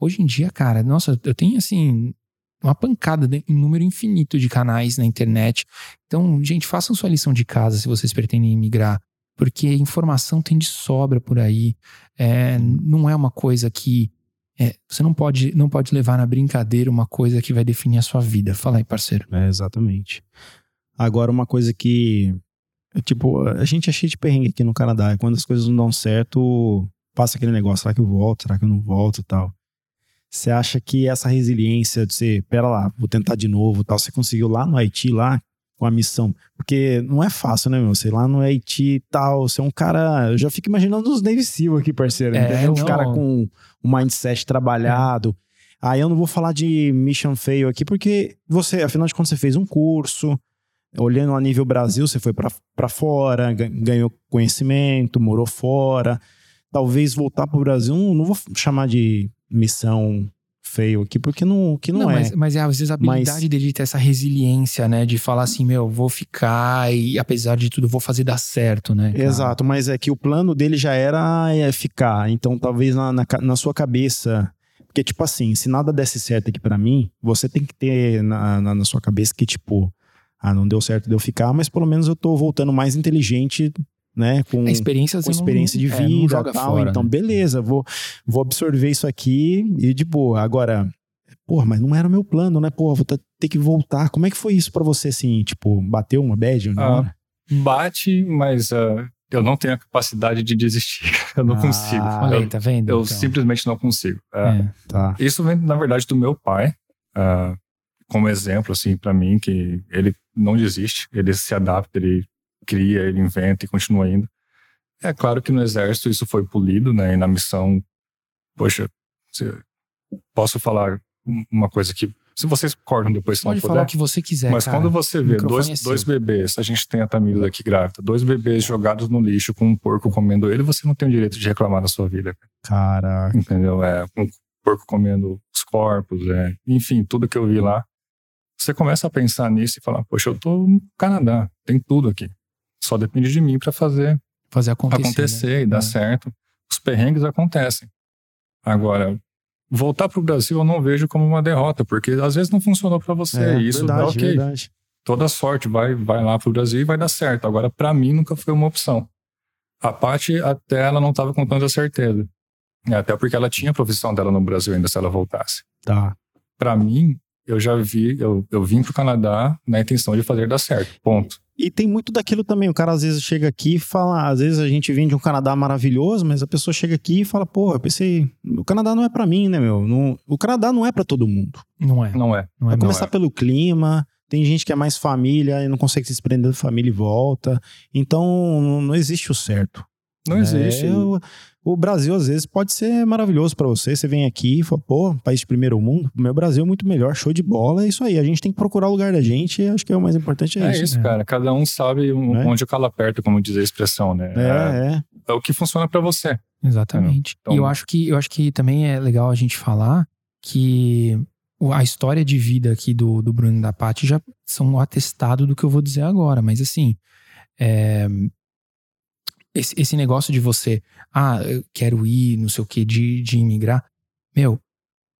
Hoje em dia, cara, nossa, eu tenho assim uma pancada, de- um número infinito de canais na internet. Então, gente, façam sua lição de casa se vocês pretendem imigrar, porque informação tem de sobra por aí. É, não é uma coisa que é, você não pode, não pode levar na brincadeira uma coisa que vai definir a sua vida. Fala aí, parceiro. É, exatamente. Agora, uma coisa que. é, Tipo, a gente é cheio de perrengue aqui no Canadá. Quando as coisas não dão certo, passa aquele negócio: será que eu volto? Será que eu não volto e tal? Você acha que essa resiliência de você, pera lá, vou tentar de novo e tal, você conseguiu lá no Haiti, lá, com a missão? Porque não é fácil, né, meu? Sei lá no Haiti e tal, você é um cara. Eu já fico imaginando os Navy Seal aqui, parceiro. É, não. caras com um mindset trabalhado. Aí eu não vou falar de mission fail aqui, porque você, afinal de contas, você fez um curso, olhando a nível Brasil, você foi pra pra fora, ga- ganhou conhecimento, morou fora. Talvez voltar pro Brasil, não, não vou chamar de missão fail aqui, porque não, que não, é. Mas, mas é, às vezes a habilidade Mas- dele de ter essa resiliência, né? De falar assim, meu, vou ficar e apesar de tudo, vou fazer dar certo, né? cara? Exato, mas é que o plano dele já era é, ficar. Então, talvez na, na, na sua cabeça. Porque, tipo assim, se nada desse certo aqui pra mim, você tem que ter na, na, na sua cabeça que, tipo, ah, não deu certo de eu ficar, mas pelo menos eu tô voltando mais inteligente, né? Com, A experiência, com não- experiência de é, não vida joga e tal. fora, então, né? beleza, vou, vou absorver isso aqui e de boa. Agora, porra, mas não era o meu plano, né? Porra, vou ter- ter que voltar. Como é que foi isso pra você, assim? Tipo, bateu uma bad na Ah, hora? Bate, mas ah, eu não tenho a capacidade de desistir. Eu não Ah, consigo. Aí, Eu, tá vendo? eu Então, simplesmente não consigo. Ah, é. Tá. Isso vem, na verdade, do meu pai, ah, como exemplo, assim, para mim, que ele não desiste, ele se adapta, ele cria, ele inventa e continua indo. É claro que no exército isso foi polido, né? E na missão, poxa, posso falar um- uma coisa que Se vocês cortam depois, se Pode não falar puder. o que você quiser, Mas cara. quando você vê dois, é dois bebês, a gente tem a Tamila aqui grávida, dois bebês jogados no lixo com um porco comendo ele, você não tem o direito de reclamar da sua vida, Caraca. entendeu? É, um porco comendo os corpos, é, enfim, tudo que eu vi lá. Você começa a pensar nisso e falar, poxa, eu tô no Canadá, tem tudo aqui. Só depende de mim para fazer Fazer acontecer. acontecer né? e dar É. certo. Os perrengues acontecem. Agora, voltar pro Brasil eu não vejo como uma derrota, porque às vezes não funcionou para você. É, e isso verdade, é ok. verdade. Toda sorte vai, vai lá pro Brasil e vai dar certo. Agora, para mim, nunca foi uma opção. A Paty, até ela não estava com tanta certeza. É, Até porque ela tinha a profissão dela no Brasil ainda, se ela voltasse. Tá. Para mim, eu já vi, eu, eu vim pro Canadá na intenção de fazer dar certo. Ponto. E tem muito daquilo também. O cara às vezes chega aqui e fala. Às vezes a gente vem de um Canadá maravilhoso, mas a pessoa chega aqui e fala: Pô, eu pensei, o Canadá não é pra mim, né, meu? Não- o Canadá não é pra todo mundo. Não é. Não é. Não é Vai não começar é. pelo clima. Tem gente que é mais família e não consegue se desprender da família e volta. Então, não existe o certo. Não né? existe. O, o Brasil, às vezes, pode ser maravilhoso pra você. Você vem aqui e fala, pô, país de primeiro mundo, o meu Brasil é muito melhor, show de bola. É isso aí. A gente tem que procurar o lugar da gente e acho que é o mais importante é, É isso. isso, né? cara. Cada um sabe Né? onde o calo aperta, como diz a expressão, né? É, é. é o que funciona pra você. Exatamente. Então- e eu acho que eu acho que também é legal a gente falar que o- a história de vida aqui do, do Bruno e da Paty já são um atestado do que eu vou dizer agora. Mas assim, é, esse, esse negócio de você, ah, eu quero ir, não sei o que, de, de imigrar. Meu,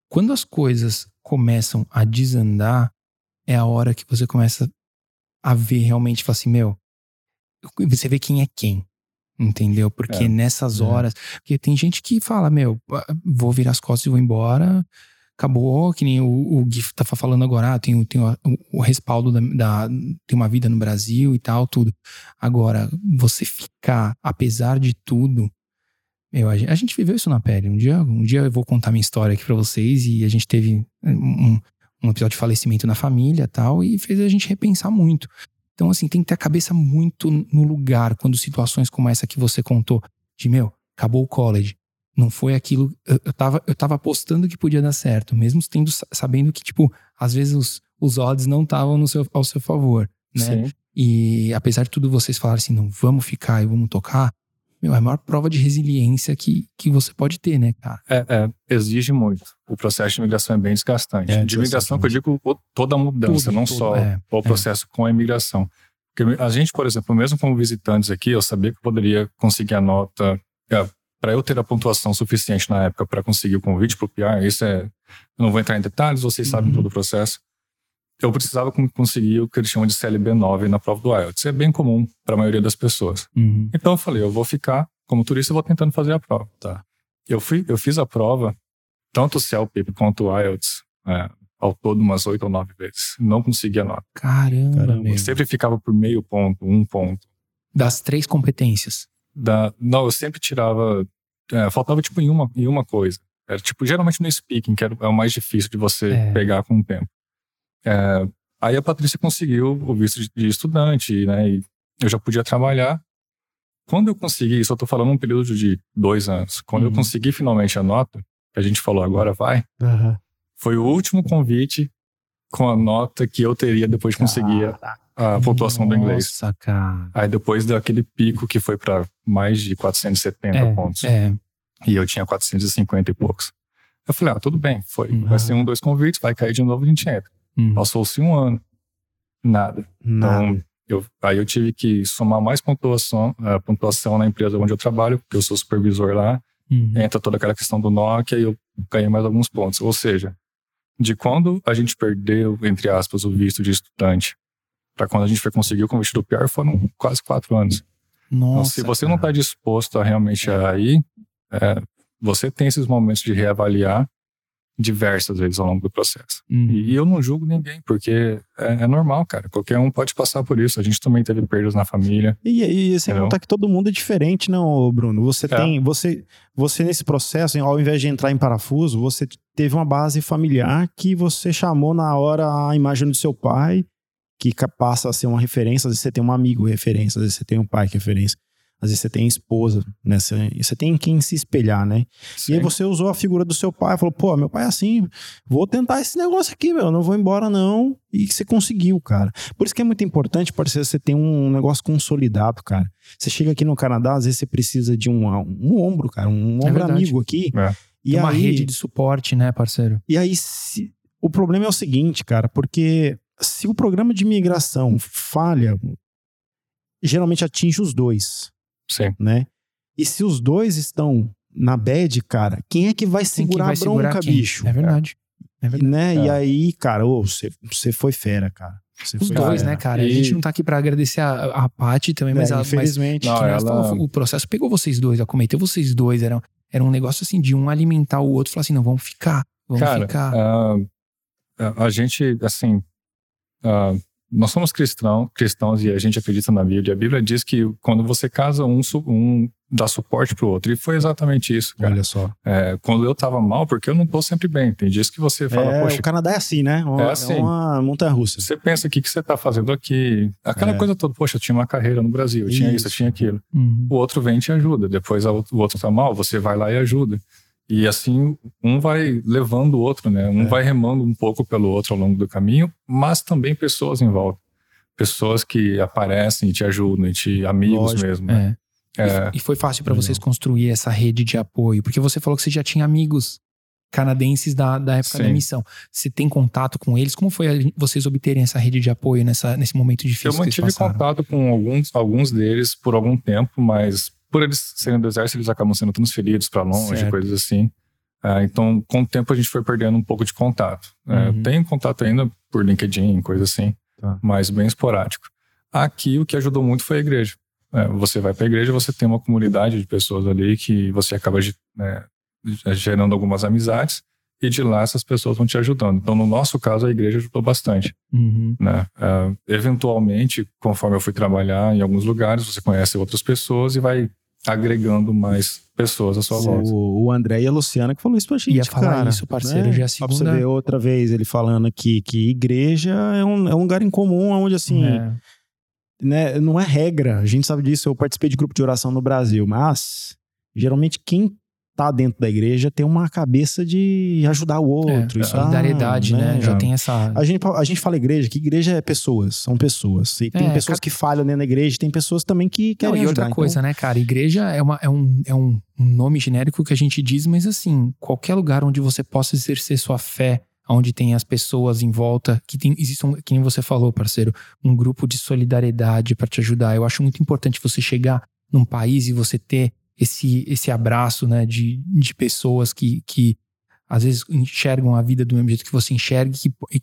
quando as coisas começam a desandar, é a hora que você começa a ver realmente, fala assim, meu, você vê quem é quem. Entendeu? Porque É. nessas É. horas. Porque tem gente que fala, meu, vou virar as costas e vou embora. Acabou, que nem o, o Gui tá falando agora, ah, tem, tem o, o respaldo da, da. Tem uma vida no Brasil e tal, tudo. Agora, você ficar, apesar de tudo. Meu, a, gente, viveu isso na pele. Um dia, um dia eu vou contar minha história aqui pra vocês e a gente teve um, um episódio de falecimento na família tal, e fez a gente repensar muito. Então, assim, tem que ter a cabeça muito no lugar quando situações como essa que você contou, de meu, acabou o college. Não foi aquilo. Eu, eu, tava, eu tava apostando que podia dar certo, mesmo tendo, sabendo que, tipo, às vezes os, os odds não estavam seu, ao seu favor, né? Sim. E apesar de tudo vocês falarem assim, não, vamos ficar e vamos tocar, meu, é a maior prova de resiliência que, que você pode ter, né, cara? É, é, exige muito. O processo de imigração é bem desgastante. É, de imigração, que eu digo toda a mudança, Tudo, não tudo, só é, o processo com a imigração. Porque a gente, por exemplo, mesmo como visitantes aqui, eu sabia que eu poderia conseguir a nota. Para eu ter a pontuação suficiente na época para conseguir o convite para o PR, isso é. Eu não vou entrar em detalhes, vocês sabem Uhum. todo o processo. Eu precisava con- conseguir o que eles chamam de CLB9 na prova do IELTS. É bem comum para a maioria das pessoas. Uhum. Então eu falei, eu vou ficar como turista, eu vou tentando fazer a prova. Tá. Eu fui, eu fiz a prova, tanto o CELPIP quanto o IELTS, é, ao todo umas oito ou nove vezes. Não consegui a nota. Caramba, Caramba. sempre ficava por meio ponto, um ponto. Das três competências. Da, não, eu sempre tirava, é, faltava tipo em uma, em uma coisa. Era tipo, geralmente no speaking, que era, é o mais difícil de você É. pegar com o tempo. É, aí a Patrícia conseguiu o visto de, de estudante, né? E eu já podia trabalhar. Quando eu consegui, isso eu tô falando um período de dois anos. Quando eu Uhum. consegui finalmente a nota, que a gente falou agora vai, Aham. foi o último convite com a nota que eu teria depois de conseguir a- a pontuação do inglês. Nossa, cara. Aí depois daquele pico que foi para mais de 470 É, pontos. É, E eu tinha 450 e poucos. Eu falei, ah, tudo bem, foi. Uhum. Vai ser um, dois convites, vai cair de novo, a gente entra. hum, Passou-se um ano. Nada. Nada. Então, eu, aí eu tive que somar mais pontuação, eh, pontuação na empresa onde eu trabalho, porque eu sou supervisor lá. uhum. Entra toda aquela questão do Nokia e eu ganhei mais alguns pontos. Ou seja, de quando a gente perdeu, entre aspas, o visto de estudante para quando a gente foi conseguir o convite do PR foram quase quatro anos. Então, Nossa, se você não cara. está disposto a realmente a ir, é, você tem esses momentos de reavaliar diversas vezes ao longo do processo. Uhum. E eu não julgo ninguém, porque é, é normal, cara. Qualquer um pode passar por isso. A gente também teve perdas na família. E, e sem Entendeu? contar que todo mundo é diferente, não, Bruno? Você É. tem. Você, você, nesse processo, ao invés de entrar em parafuso, você teve uma base familiar que você chamou na hora a imagem do seu pai, que passa a ser uma referência. Às vezes você tem um amigo referência, às vezes você tem um pai que é referência. Às vezes você tem esposa, né? Você, você tem em quem se espelhar, né? Sim. E aí você usou a figura do seu pai, falou, pô, meu pai é assim, vou tentar esse negócio aqui, meu, não vou embora não. E você conseguiu, cara. Por isso que é muito importante, ser você ter um negócio consolidado, cara. Você chega aqui no Canadá, às vezes você precisa de um, um ombro, cara, um ombro verdade. amigo aqui. É. E uma aí, rede de suporte, né, parceiro? E aí, se- o problema é o seguinte, cara, porque se o programa de imigração falha, geralmente atinge os dois, Sim. né? E se os dois estão na bad, cara, quem é que vai Quem que segurar vai a bronca, segurar bicho? É verdade. É verdade. Né? É. E aí, cara, você, foi fera, cara. Você Os foi dois, fera. né, cara? A E- gente não tá aqui pra agradecer a, a Paty também, mas, É, a, mas infelizmente. Não, que nós ela- o processo pegou vocês dois, acometeu vocês dois. Era, era um negócio assim de um alimentar o outro, falar assim: não, vamos ficar, vamos Cara, ficar. a, a gente, assim, ah, nós somos cristão, cristãos e a gente acredita na Bíblia. A Bíblia diz que quando você casa, um, um dá suporte pro outro. E foi exatamente isso, cara. Olha só. É, quando eu tava mal, porque eu não tô sempre bem. Tem dias que você fala, É, poxa, o Canadá é assim, né? Uma- É assim. uma montanha-russa. você pensa o que, que você tá fazendo aqui. Aquela É. coisa toda, poxa, eu tinha uma carreira no Brasil, eu tinha isso, eu tinha aquilo. Uhum. o outro vem e te ajuda. Depois o outro tá mal, você vai lá e ajuda. E assim, um vai levando o outro, né? Um É. vai remando um pouco pelo outro ao longo do caminho, mas também pessoas em volta. Pessoas que aparecem e te ajudam, e te amigos Lógico. mesmo. Né? É. É, E foi fácil Legal. vocês construir essa rede de apoio, porque você falou que você já tinha amigos canadenses da, da época da Sim. missão. Você tem contato com eles? Como foi vocês obterem essa rede de apoio nessa, nesse momento difícil eu mantive contato com alguns, alguns deles por algum tempo, mas por eles serem do exército, eles acabam sendo transferidos para longe, Certo. coisas assim. Ah, então, com o tempo, a gente foi perdendo um pouco de contato. É, Uhum. tenho contato ainda por LinkedIn, coisa assim, Tá. mas bem esporádico. Aqui, o que ajudou muito foi a igreja. É, você vai para a igreja, você tem uma comunidade de pessoas ali que você acaba né, gerando algumas amizades e de lá essas pessoas vão te ajudando. Então, no nosso caso, a igreja ajudou bastante Uhum. né? Ah, eventualmente, conforme eu fui trabalhar em alguns lugares, você conhece outras pessoas e vai agregando mais pessoas à sua volta. O, o André e a Luciana que falou isso pra gente, Ia falar cara, isso, parceiro, né? já é a Só pra você segunda- ver outra vez ele falando aqui que igreja é um, é um lugar em comum onde, assim, É. né, não é regra. A gente sabe disso, eu participei de grupo de oração no Brasil, mas geralmente quem tá dentro da igreja tem uma cabeça de ajudar o outro. É, e solidariedade, tal, né? Já tem essa. A gente, a gente fala igreja, que igreja é pessoas, são pessoas. E tem É, pessoas que falham dentro da igreja, tem pessoas também que Não, querem e ajudar. outra coisa, né, cara? Igreja é, uma, é, um, é um nome genérico que a gente diz, mas assim, qualquer lugar onde você possa exercer sua fé, onde tem as pessoas em volta, que tem, existe, um, que nem você falou, parceiro, um grupo de solidariedade pra te ajudar. Eu acho muito importante você chegar num país e você ter esse, esse abraço, né, de, de pessoas que, que às vezes enxergam a vida do mesmo jeito que você enxerga e que, e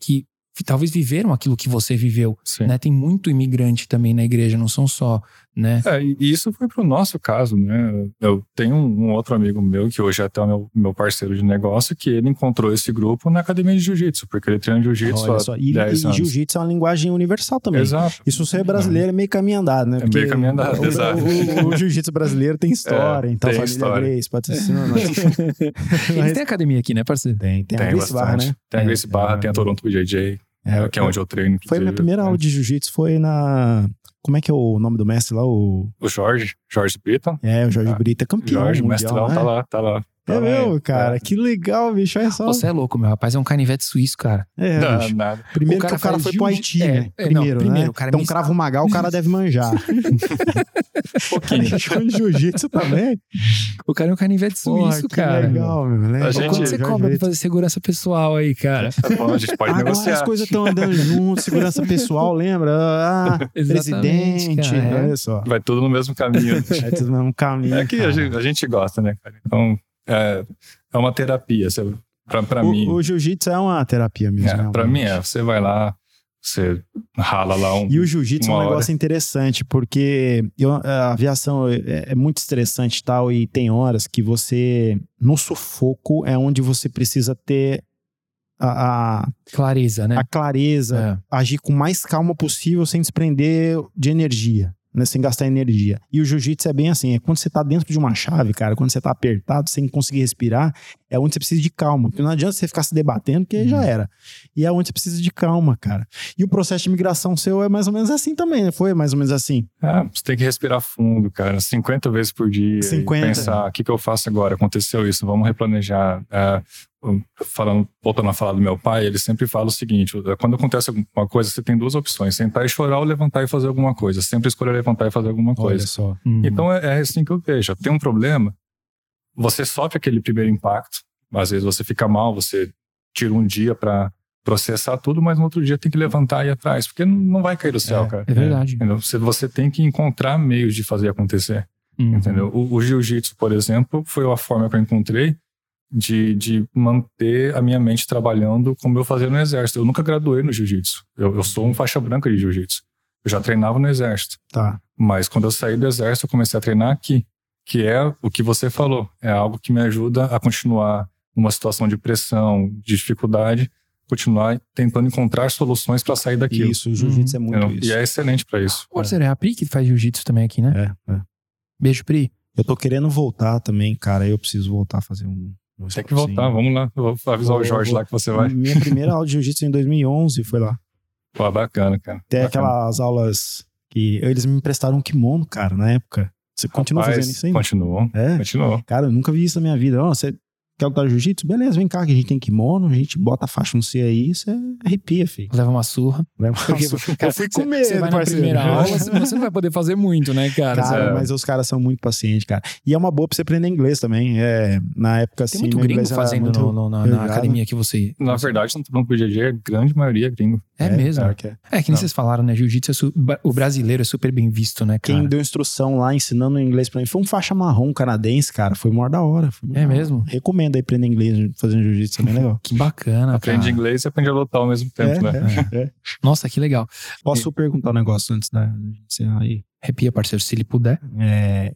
que talvez viveram aquilo que você viveu, né? Tem muito imigrante também na igreja, não são só, né? É, e isso foi pro nosso caso, né? Eu tenho um, outro amigo meu, que hoje é até o meu, meu parceiro de negócio, que ele encontrou esse grupo na academia de jiu-jitu, porque ele treina jiu-jitsu Olha há só. E, 10 e anos. jiu-jitsu é uma linguagem universal também. Exato. Isso é brasileiro, é meio caminho andado, né? É meio caminho andado, o, exato. O, o jiu-jitsu brasileiro tem história, É, então tem família história. Grace, patrocina nós. Eles têm academia aqui, né, parceiro? Tem, tem, a Tem Grace bastante. Barra, né? Tem a Grace É, Barra, é. tem a Toronto BJJ, É, que é onde eu treino. Foi a minha primeira aula de jiu-jitsu, foi na... Como é que é o nome do mestre lá? O... O Jorge, Jorge Britton. É, o Jorge Ah, Brita, campeão Jorge, mundial, mestrão, né? tá lá, tá lá. É Tá lá, meu, cara, é. que legal, bicho, olha só. Você é louco, meu rapaz. É um canivete suíço, cara. É, Não, bicho. nada. Primeiro O cara que o cara foi pro Haiti, é, né? é, não, Primeiro, primeiro, né? o cara então me- cravo magal, o cara deve manjar. pouquinho. Show de jiu-jitsu também. O cara é um canivete Porra, suíço, que cara. legal, meu. Legal. A gente- Quanto você cobra pra fazer segurança pessoal aí, cara? Tá bom, a gente pode Agora negociar. as coisas estão andando junto, segurança pessoal, lembra? Ah, presidente, cara, é. olha só. Vai tudo no mesmo caminho. É tudo no mesmo caminho. É que a cara. gente, a gente gosta, né, cara? Então, é, é uma terapia. O, mim, o jiu-jitsu é uma terapia mesmo. é, pra mim é. Você vai lá, você rala lá um. E o jiu-jitsu é um hora. negócio interessante, porque eu- a aviação é, é muito estressante e tal, e tem horas que você, no sufoco, é onde você precisa ter a, a, Clareza, né? a clareza, É. agir com mais calma possível sem desprender de energia. Né, sem gastar energia. E o jiu-jitsu é bem assim, é quando você tá dentro de uma chave, cara, quando você tá apertado, sem conseguir respirar, é onde você precisa de calma. Porque não adianta você ficar se debatendo, porque já era. E é onde você precisa de calma, cara. E o processo de migração seu é mais ou menos assim também, né? Foi mais ou menos assim. Ah, você tem que respirar fundo, cara, 50 vezes por dia. 50. E pensar, o que, que eu faço agora? Aconteceu isso, vamos replanejar. É, falando, voltando a falar do meu pai, ele sempre fala o seguinte: quando acontece alguma coisa, você tem duas opções: sentar e chorar ou levantar e fazer alguma coisa. Sempre escolher levantar e fazer alguma coisa. Olha só. Uhum. Então é, é assim que eu vejo. Tem um problema, você sofre aquele primeiro impacto. Às vezes você fica mal, você tira um dia para processar tudo, mas no outro dia tem que levantar e ir atrás, porque não vai cair do céu, É, cara. É verdade. Entendeu? Você, você tem que encontrar meios de fazer acontecer. Uhum. Entendeu? O, o jiu-jitsu, por exemplo, foi a forma que eu encontrei de, de manter a minha mente trabalhando como eu fazia no exército. Eu nunca graduei no jiu-jitsu. Eu, eu sou um faixa branca de jiu-jitsu. Eu já treinava no exército. Tá. Mas quando eu saí do exército, eu comecei a treinar aqui, que é o que você falou. É algo que me ajuda a continuar numa situação de pressão, de dificuldade, continuar tentando encontrar soluções para sair daquilo. Isso, o jiu-jitsu é muito entendeu? isso. E é excelente para isso. Ô, Marcelo, é a Pri que faz jiu-jitsu também aqui, né? É, é. Beijo, Pri. Eu tô querendo voltar também, cara. Eu preciso voltar a fazer um. Um Tem que voltar, vamos lá. Eu vou avisar Vou- o Jorge vou- lá que você vai. Minha primeira aula de jiu-jitsu em 2011 foi lá. Pô, bacana, cara. Tem Bacana. aquelas aulas que eles me emprestaram um kimono, cara, na época. Você continua Rapaz, fazendo isso ainda? Continuou, É. continuou. Cara, eu nunca vi isso na minha vida. Ó, você quer lutar jiu-jitsu? Beleza, vem cá, que a gente tem kimono, a gente bota a faixa no C aí, você arrepia, filho. Leva uma surra. Leva Porque, uma- cara, eu fui com você- medo, Você vai na parceiro. primeira aula, você não vai poder fazer muito, né, cara? Cara, É. mas os caras são muito pacientes, cara. E é uma boa pra você aprender inglês também. É, na época, Tem assim, muito meu gringo fazendo muito no- no- na, na academia que você. Na verdade, no banco de GG, a grande maioria é gringo. É, mesmo. claro que é. É, que nem Não. vocês falaram, né? Jiu-jitsu, é su- o brasileiro é super bem visto, né, cara? Quem deu instrução lá, ensinando inglês pra mim, foi um faixa marrom canadense, cara. Foi maior da hora. Foi É mesmo? Recomendo aí aprender inglês fazendo jiu-jitsu, é bem legal. Que bacana, Aprende cara. inglês e aprende a lutar ao mesmo tempo, é, né? é, é. Nossa, que legal. Posso perguntar um negócio antes da gente encerrar aí? Arrepia, parceiro, se ele puder. É,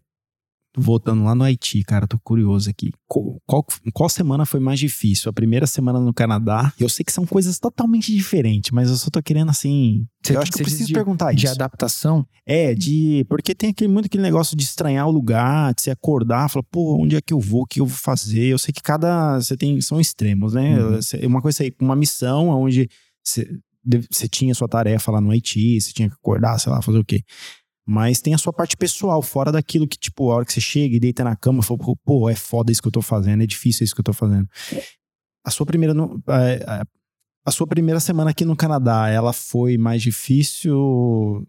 voltando lá no Haiti, cara, tô curioso aqui. Qual, qual, qual semana foi mais difícil? A primeira semana no Canadá? Eu sei que são coisas totalmente diferentes, mas eu só tô querendo assim. Você- eu acho que eu preciso de- perguntar De isso. adaptação. É, de. Porque tem aquele, muito aquele negócio de estranhar o lugar, de se acordar, falar, pô, onde é que eu vou, o que eu vou fazer? Eu sei que cada. Você tem. São extremos, né? Uhum. Cê- Uma coisa aí, uma missão onde você tinha sua tarefa lá no Haiti, você tinha que acordar, sei lá, fazer o quê. Mas tem a sua parte pessoal, fora daquilo que, tipo, a hora que você chega e deita na cama, fala, pô, é foda isso que eu tô fazendo, é difícil isso que eu tô fazendo. A sua primeira. a- a sua primeira semana aqui no Canadá, ela foi mais difícil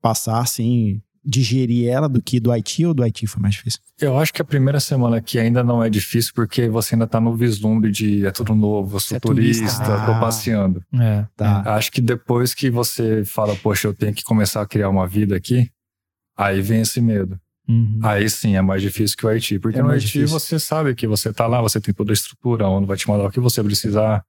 passar, assim, digerir ela do que do Haiti ou do Haiti foi mais difícil? Eu acho que a primeira semana aqui ainda não é difícil porque você ainda tá no vislumbre de é tudo novo, eu sou Você é turista. turista, tô Ah. passeando. É. Tá. Acho que depois que você fala, poxa, eu tenho que começar a criar uma vida aqui, aí vem esse medo. Uhum. Aí sim é mais difícil que o Haiti. Porque É no Haiti difícil. você sabe que você tá lá, você tem toda a estrutura, onde vai te mandar o que você precisar.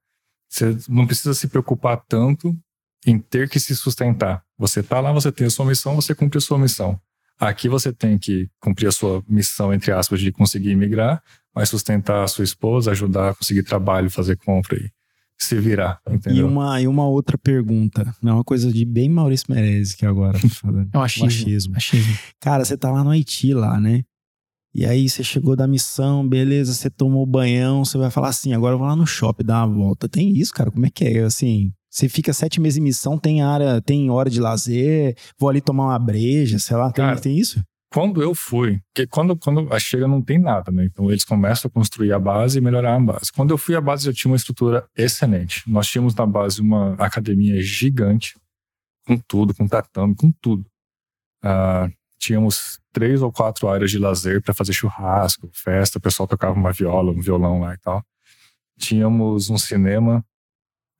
Você não precisa se preocupar tanto em ter que se sustentar. Você tá lá, você tem a sua missão, você cumpre a sua missão. Aqui você tem que cumprir a sua missão, entre aspas, de conseguir imigrar, mas sustentar a sua esposa, ajudar a conseguir trabalho, fazer compra e se virar, E entendeu? uma, e uma outra pergunta, é uma coisa de bem Maurício Meirelles que agora tô falando. É um achismo. Machismo. Achismo. Cara, você tá lá no Haiti, lá, né? E aí você chegou da missão, beleza, você tomou o banhão, você vai falar assim, agora eu vou lá no shopping dar uma volta. Tem isso, cara? Como é que é? Assim, você fica sete meses em missão, tem área, tem hora de lazer, vou ali tomar uma breja, sei lá, tem, Cara, tem isso? Quando eu fui, porque quando, quando a chega não tem nada, né? Então eles começam a construir a base e melhorar a base. Quando eu fui à base, eu tinha uma estrutura excelente. Nós tínhamos na base uma academia gigante, com tudo, com tatame, com tudo. Ah, tínhamos três ou quatro áreas de lazer para fazer churrasco, festa, o pessoal tocava uma viola, um violão lá e tal. Tínhamos um cinema,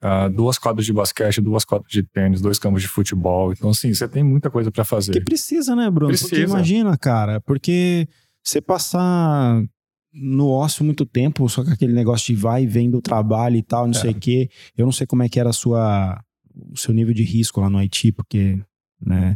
ah, duas quadras de basquete, duas quadras de tênis, dois campos de futebol. Então, assim, você tem muita coisa para fazer. Porque precisa, né, Bruno? Porque Precisa. imagina, cara, porque você passar no ócio muito tempo, só com aquele negócio de vai e vem do trabalho e tal, não É. sei o quê. Eu não sei como é que era sua, o seu nível de risco lá no Haiti, porque, né,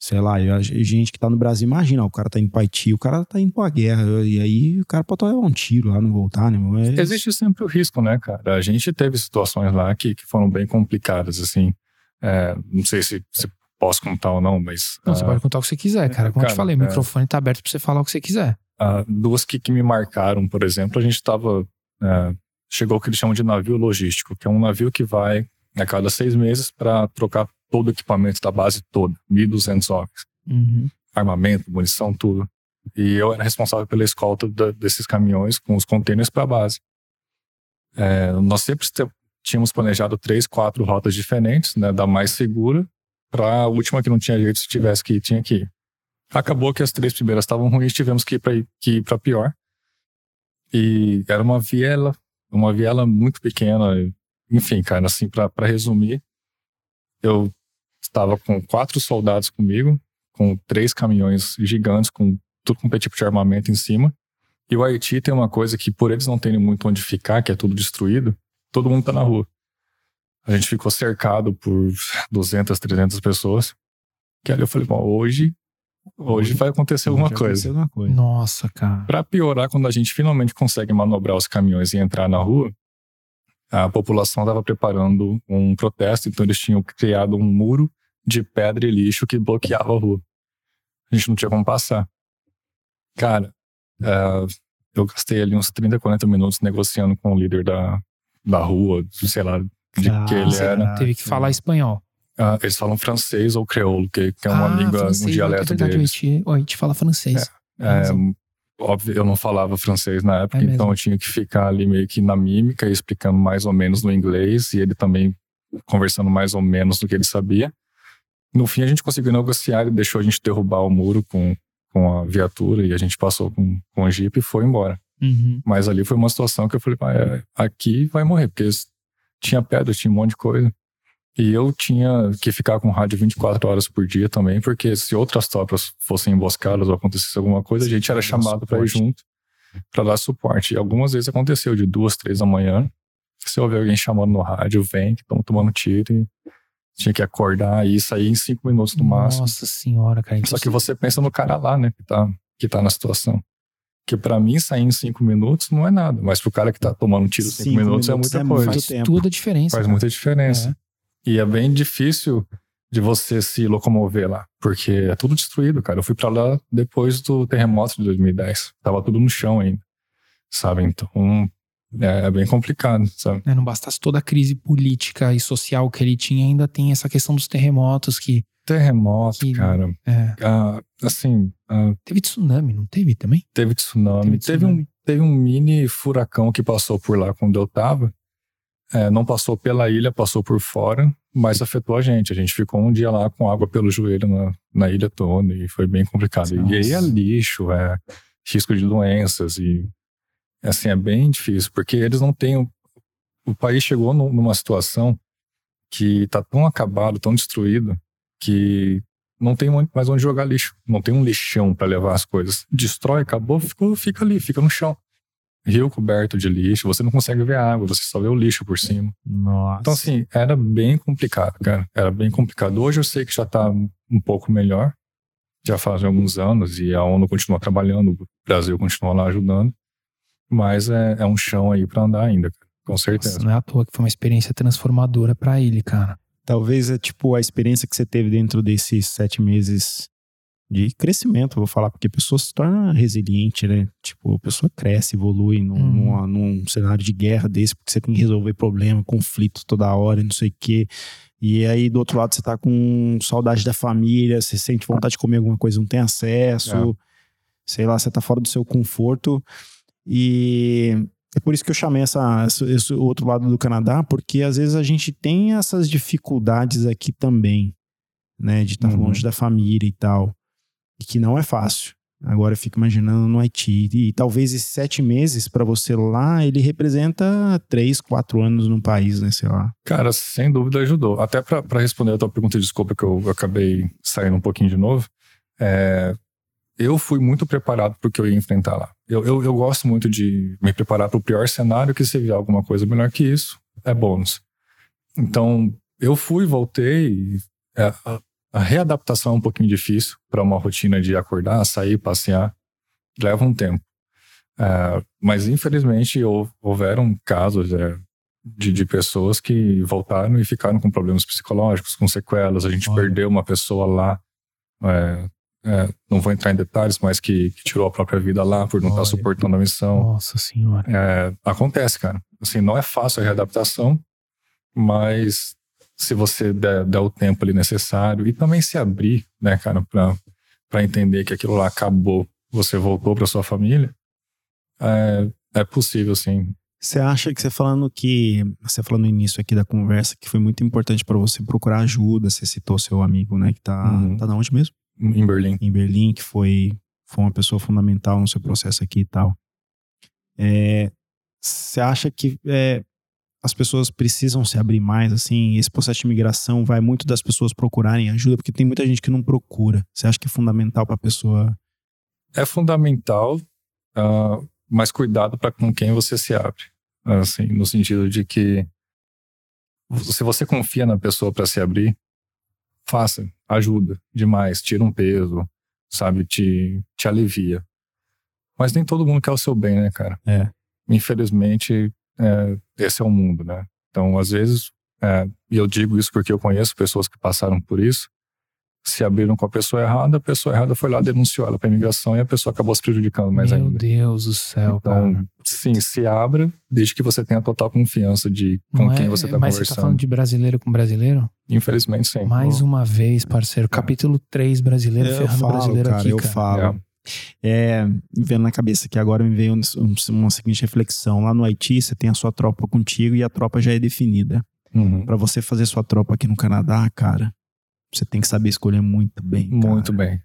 sei lá, a gente que tá no Brasil, imagina, o cara tá indo pro Haiti, o cara tá indo pra guerra, e aí o cara pode levar um tiro lá, não voltar, né? meu? É- Existe sempre o risco, né, cara? A gente teve situações lá que, que foram bem complicadas, assim. É, não sei se, se posso contar ou não, mas. Não, você ah, pode contar o que você quiser, cara. Como eu te cara, falei, o é. microfone tá aberto pra você falar o que você quiser. ah, duas que, que me marcaram, por exemplo, a gente estava. chegou o que eles chamam de navio logístico, que é um navio que vai a cada seis meses para trocar todo o equipamento da base toda, 1.200 homens. Uhum. Armamento, munição, tudo. E eu era responsável pela escolta da- desses caminhões com os containers para a base. É, nós sempre tínhamos planejado três, quatro rotas diferentes, né, da mais segura para a última que não tinha jeito, se tivesse que ir, tinha que ir. Acabou que as três primeiras estavam ruins, tivemos que ir para que ir para pior. E era uma viela, uma viela muito pequena. Enfim, cara, assim, para resumir, eu estava com quatro soldados comigo, com três caminhões gigantes, com tudo com tipo de armamento em cima. E o Haiti tem uma coisa que, por eles não terem muito onde ficar, que é tudo destruído, todo mundo tá na rua. A gente ficou cercado por 200, 300 pessoas. Que ali eu falei, bom, hoje, hoje vai acontecer alguma Já coisa. aconteceu alguma coisa. Nossa, cara. Para piorar, quando a gente finalmente consegue manobrar os caminhões e entrar na rua, a população estava preparando um protesto, então eles tinham criado um muro de pedra e lixo que bloqueava a rua. A gente não tinha como passar. Cara, é, eu gastei ali uns 30, 40 minutos negociando com o líder da, da rua, sei lá de que ele era. Teve que falar espanhol. Ah, eles falam francês ou creolo, que, que é uma ah, língua, francês, um dialeto é verdade, deles. O Haiti fala francês. É, Sim. Óbvio, eu não falava francês na época, É então eu tinha que ficar ali meio que na mímica, explicando mais ou menos no inglês, e ele também conversando mais ou menos do que ele sabia. No fim, a gente conseguiu negociar, ele deixou a gente derrubar o muro com, com a viatura, e a gente passou com, com o jeep e foi embora. Uhum. Mas ali foi uma situação que eu falei, "Ah, aqui vai morrer, porque tinha pedra, tinha um monte de coisa. E eu tinha que ficar com rádio 24 horas por dia também, porque se outras tropas fossem emboscadas ou acontecesse alguma coisa, a gente era chamado para ir junto para dar suporte. E algumas vezes aconteceu de duas, três da manhã, você ouve alguém chamando no rádio, vem, que estão tomando tiro e tinha que acordar e sair em cinco minutos no máximo. Nossa senhora, cara. Só que você pensa no cara lá, né, que tá, que tá na situação. Que pra mim sair em cinco minutos não é nada, mas pro cara que tá tomando tiro em cinco, Cinco minutos, é minutos muita é coisa. faz tempo. toda a diferença. Faz cara. muita diferença. E é bem difícil de você se locomover lá, porque é tudo destruído, cara. Eu fui pra lá depois do terremoto de 2010. Tava tudo no chão ainda, sabe? Então é, é bem complicado, sabe? É, não bastasse toda a crise política e social que ele tinha, ainda tem essa questão dos terremotos que. Terremoto, Que- cara. é, Ah, assim, ah, teve tsunami, não teve também? teve tsunami. Teve Teve, tsunami. um, teve um mini furacão que passou por lá quando eu tava. É, não passou pela ilha, passou por fora, mas afetou a gente. A gente ficou um dia lá com água pelo joelho na, na ilha toda e foi bem complicado. E aí é Nossa. lixo, é risco de doenças e assim é bem difícil porque eles não têm. o- O país chegou nu- numa situação que tá tão acabado, tão destruído que não tem mais onde jogar lixo. Não tem um lixão para levar as coisas. Destrói, acabou, ficou, fica ali, fica no chão. Rio coberto de lixo, você não consegue ver a água, você só vê o lixo por cima. Nossa. Então, assim, era bem complicado, cara. Era bem complicado. Hoje eu sei que já tá um pouco melhor. Já fazem alguns anos e a ONU continua trabalhando, o Brasil continua lá ajudando. Mas é, é um chão aí para andar ainda, cara. Com certeza. Nossa, não é à toa que foi uma experiência transformadora pra ele, cara. Talvez é tipo a experiência que você teve dentro desses sete meses de crescimento, vou falar, porque a pessoa se torna resiliente, né? Tipo, a pessoa cresce, evolui num, Uhum. numa- num cenário de guerra desse, porque você tem que resolver problema, conflito toda hora, não sei o quê. E aí, do outro lado, você tá com saudade da família, você sente vontade de comer alguma coisa, não tem acesso, sei lá, você tá fora do seu conforto. E é por isso que eu chamei essa, esse, outro lado do Canadá, porque às vezes a gente tem essas dificuldades aqui também, né? De estar Uhum. longe da família e tal. E que não é fácil. Agora eu fico imaginando no Haiti. E talvez esses sete meses para você lá, ele representa três, quatro anos no país, né? Sei lá. Cara, sem dúvida ajudou. Até para responder a tua pergunta, desculpa que eu acabei saindo um pouquinho de novo. É, eu fui muito preparado para o que eu ia enfrentar lá. Eu, eu, eu gosto muito de me preparar para o pior cenário, que se vier alguma coisa melhor que isso, é bônus. Então, eu fui, voltei. É, a, readaptação é um pouquinho difícil para uma rotina de acordar, sair, passear. Leva um tempo. É, mas, infelizmente, hou- houveram casos. é, de, de pessoas que voltaram e ficaram com problemas psicológicos, com sequelas. A gente Olha. perdeu uma pessoa lá, é, é, não vou entrar em detalhes, mas que, que tirou a própria vida lá por não estar Olha. suportando a missão. Nossa senhora. É, acontece, cara. Assim, não é fácil a readaptação, mas se você der, der o tempo ali necessário e também se abrir, né, cara, pra, pra entender que aquilo lá acabou, você voltou pra sua família, é, é possível, sim. Você acha que você falando que. Você falando no início aqui da conversa que foi muito importante pra você procurar ajuda. Você citou seu amigo, né? Que tá. Uhum. Tá da onde mesmo? Em Berlim. Em Berlim, que foi, foi uma pessoa fundamental no seu processo aqui e tal. É, Você acha que é, as pessoas precisam se abrir mais, assim? Esse processo de imigração vai muito das pessoas procurarem ajuda, porque tem muita gente que não procura. Você acha que é fundamental pra pessoa. É fundamental, ah, mas cuidado para com quem você se abre. Assim, no sentido de que se você confia na pessoa para se abrir, faça, ajuda demais, tira um peso, sabe, te, te alivia. Mas nem todo mundo quer o seu bem, né, cara? É. Infelizmente, é, esse é o mundo, né? Então, às vezes, é, e eu digo isso porque eu conheço pessoas que passaram por isso, se abriram com a pessoa errada, a pessoa errada foi lá, denunciou ela para imigração e a pessoa acabou se prejudicando mais Meu ainda. Deus do céu, Então, cara. sim, se abra, desde que você tenha total confiança de com Não quem é- você está Mas você tá conversando. falando de brasileiro com brasileiro? Infelizmente, sim. Mais uma vez, parceiro. Capítulo 3, brasileiro Eu ferrando falo, brasileiro cara, aqui, eu cara. falo. É, vendo na cabeça que agora me veio um- um- uma seguinte reflexão. Lá no Haiti, você tem a sua tropa contigo e a tropa já é definida. Uhum. Pra você fazer sua tropa aqui no Canadá, cara, você tem que saber escolher muito bem. cara. Muito bem.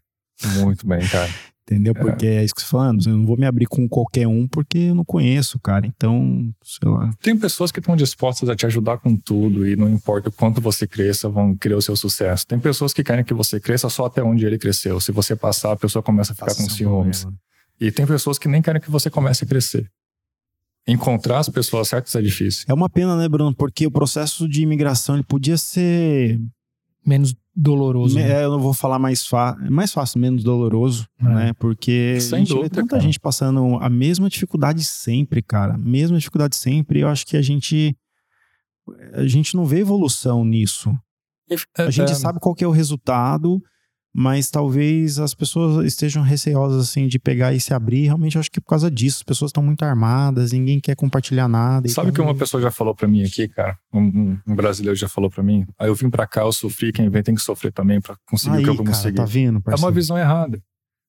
Muito bem, cara. Entendeu? Porque é. isso que você tá falando. Eu não vou me abrir com qualquer um porque eu não conheço, cara. Então, sei lá. Tem pessoas que estão dispostas a te ajudar com tudo e não importa o quanto você cresça, vão querer o seu sucesso. Tem pessoas que querem que você cresça só até onde ele cresceu. Se você passar, a pessoa começa a ficar Passa com ciúmes. problema. E tem pessoas que nem querem que você comece a crescer. Encontrar as pessoas certas é difícil. É uma pena, né, Bruno? Porque o processo de imigração ele podia ser. Menos doloroso. Né? é, eu não vou falar mais, mais fácil, menos doloroso, É. né? Porque Sem a gente vê dúvida, tanta cara. gente passando a mesma dificuldade sempre, cara. A mesma dificuldade sempre. Eu acho que a gente. A gente não vê evolução nisso. A gente É, sabe qual é o resultado, mas talvez as pessoas estejam receosas assim de pegar e se abrir. Realmente acho que é por causa disso. As pessoas estão muito armadas, ninguém quer compartilhar nada. Sabe o que então- uma pessoa já falou pra mim aqui, cara? Um, um- um brasileiro já falou pra mim. Aí eu vim pra cá, eu sofri, quem vem tem que sofrer também pra conseguir Aí, o que eu cara, consegui. tá vendo, É uma parceiro? visão errada.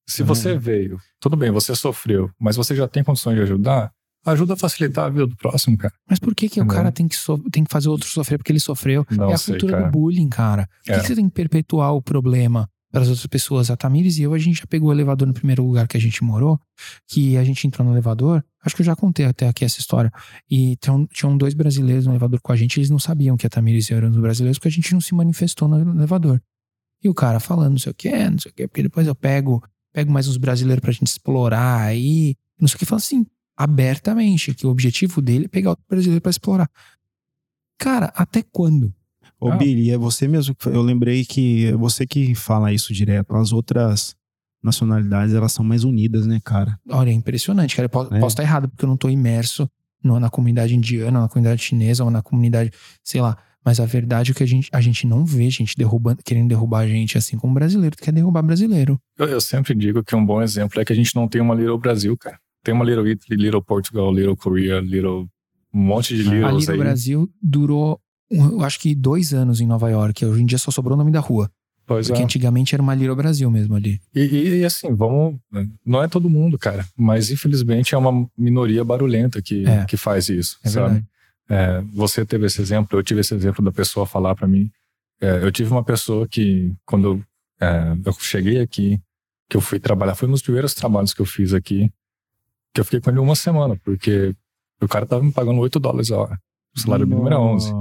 Se Tá você veio, tudo bem, você sofreu, mas você já tem condições de ajudar, ajuda a facilitar a vida do próximo, cara. Mas por que, que o cara tem que, so- tem que fazer o outro sofrer porque ele sofreu? Não é a sei, cultura cara. do bullying, cara. Por que, É. que você tem que perpetuar o problema para as outras pessoas? A Tamires e eu, a gente já pegou o elevador no primeiro lugar que a gente morou, que a gente entrou no elevador. Acho que eu já contei até aqui essa história. E tinham, tinham dois brasileiros no elevador com a gente, eles não sabiam que a Tamires e eu éramos brasileiros porque a gente não se manifestou no elevador. E o cara falando não sei o que, não sei o que, porque depois eu pego, pego mais uns brasileiros pra gente explorar aí, não sei o que, fala assim, abertamente, que o objetivo dele é pegar outro brasileiro pra explorar. Cara, até quando? Ô, Ah. Billy, é você mesmo que eu lembrei que é você que fala isso direto. As outras nacionalidades, elas são mais unidas, né, cara? Olha, é impressionante, cara. Eu posso, É. posso estar errado, porque eu não tô imerso no- na comunidade indiana, na comunidade chinesa, ou na comunidade, sei lá. Mas a verdade é que a gente, a gente não vê gente derrubando, querendo derrubar a gente assim como brasileiro quer derrubar brasileiro. Eu, eu sempre digo que um bom exemplo é que a gente não tem uma Little Brasil, cara. Tem uma Little Italy, Little Portugal, Little Korea, Little. Um monte de A Littles Little aí. Brasil durou, eu acho que dois anos em Nova York. Hoje em dia só sobrou o nome da rua. Pois Porque é. antigamente era uma Little Brasil mesmo ali. E, e- e, assim, vamos. Não é todo mundo, cara. Mas infelizmente é uma minoria barulhenta que, É. que faz isso. É sabe? É, você teve esse exemplo, eu tive esse exemplo da pessoa falar pra mim. É, eu tive uma pessoa que, quando eu, é, eu cheguei aqui, que eu fui trabalhar, foi um dos primeiros trabalhos que eu fiz aqui, que eu fiquei com ele uma semana, porque o cara tava me pagando 8 dólares a hora. O salário mínimo era 11.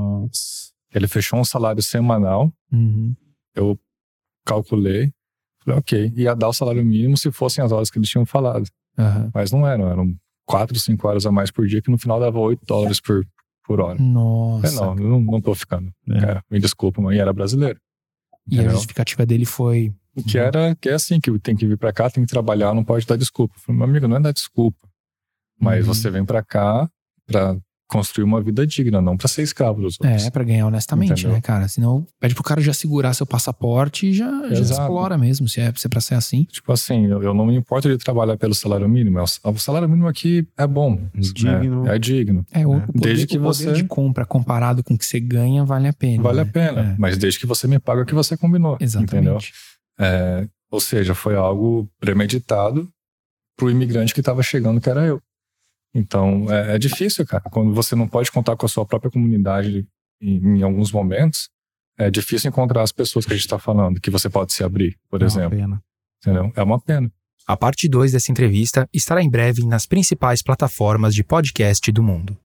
Ele fechou um salário semanal, Uhum. eu calculei, falei, ok, ia dar o salário mínimo se fossem as horas que eles tinham falado. Aham. Mas não eram, eram 4, 5 horas a mais por dia, que no final dava 8 dólares por, por hora. Nossa. É, não, não, não tô ficando. É. Cara, me desculpa, mas era brasileiro. E a Entendeu? justificativa dele foi. Que era que é assim, que tem que vir pra cá, tem que trabalhar, não pode dar desculpa. Eu falei, meu amigo, não é dar desculpa. Mas Uhum. você vem pra cá pra construir uma vida digna, não para ser escravo dos outros. É, pra ganhar honestamente, Entendeu? né, cara? Senão pede pro cara já segurar seu passaporte e já, já explora mesmo, se é, se é pra ser assim. Tipo assim, eu, eu não me importo de trabalhar pelo salário mínimo. é O, salário mínimo aqui é bom. Digno. né? É digno. É, o, É. o poder, Desde que o poder você- de compra comparado com o que você ganha vale a pena. Vale a né? pena. É. Mas desde que você me paga o que você combinou. Entendeu? Exatamente. É, ou seja, foi algo premeditado pro imigrante que estava chegando, que era eu. Então, é, é difícil, cara. Quando você não pode contar com a sua própria comunidade em, em alguns momentos, é difícil encontrar as pessoas que a gente está falando, que você pode se abrir, por É uma exemplo. pena. Entendeu? É uma pena. A parte 2 dessa entrevista estará em breve nas principais plataformas de podcast do mundo.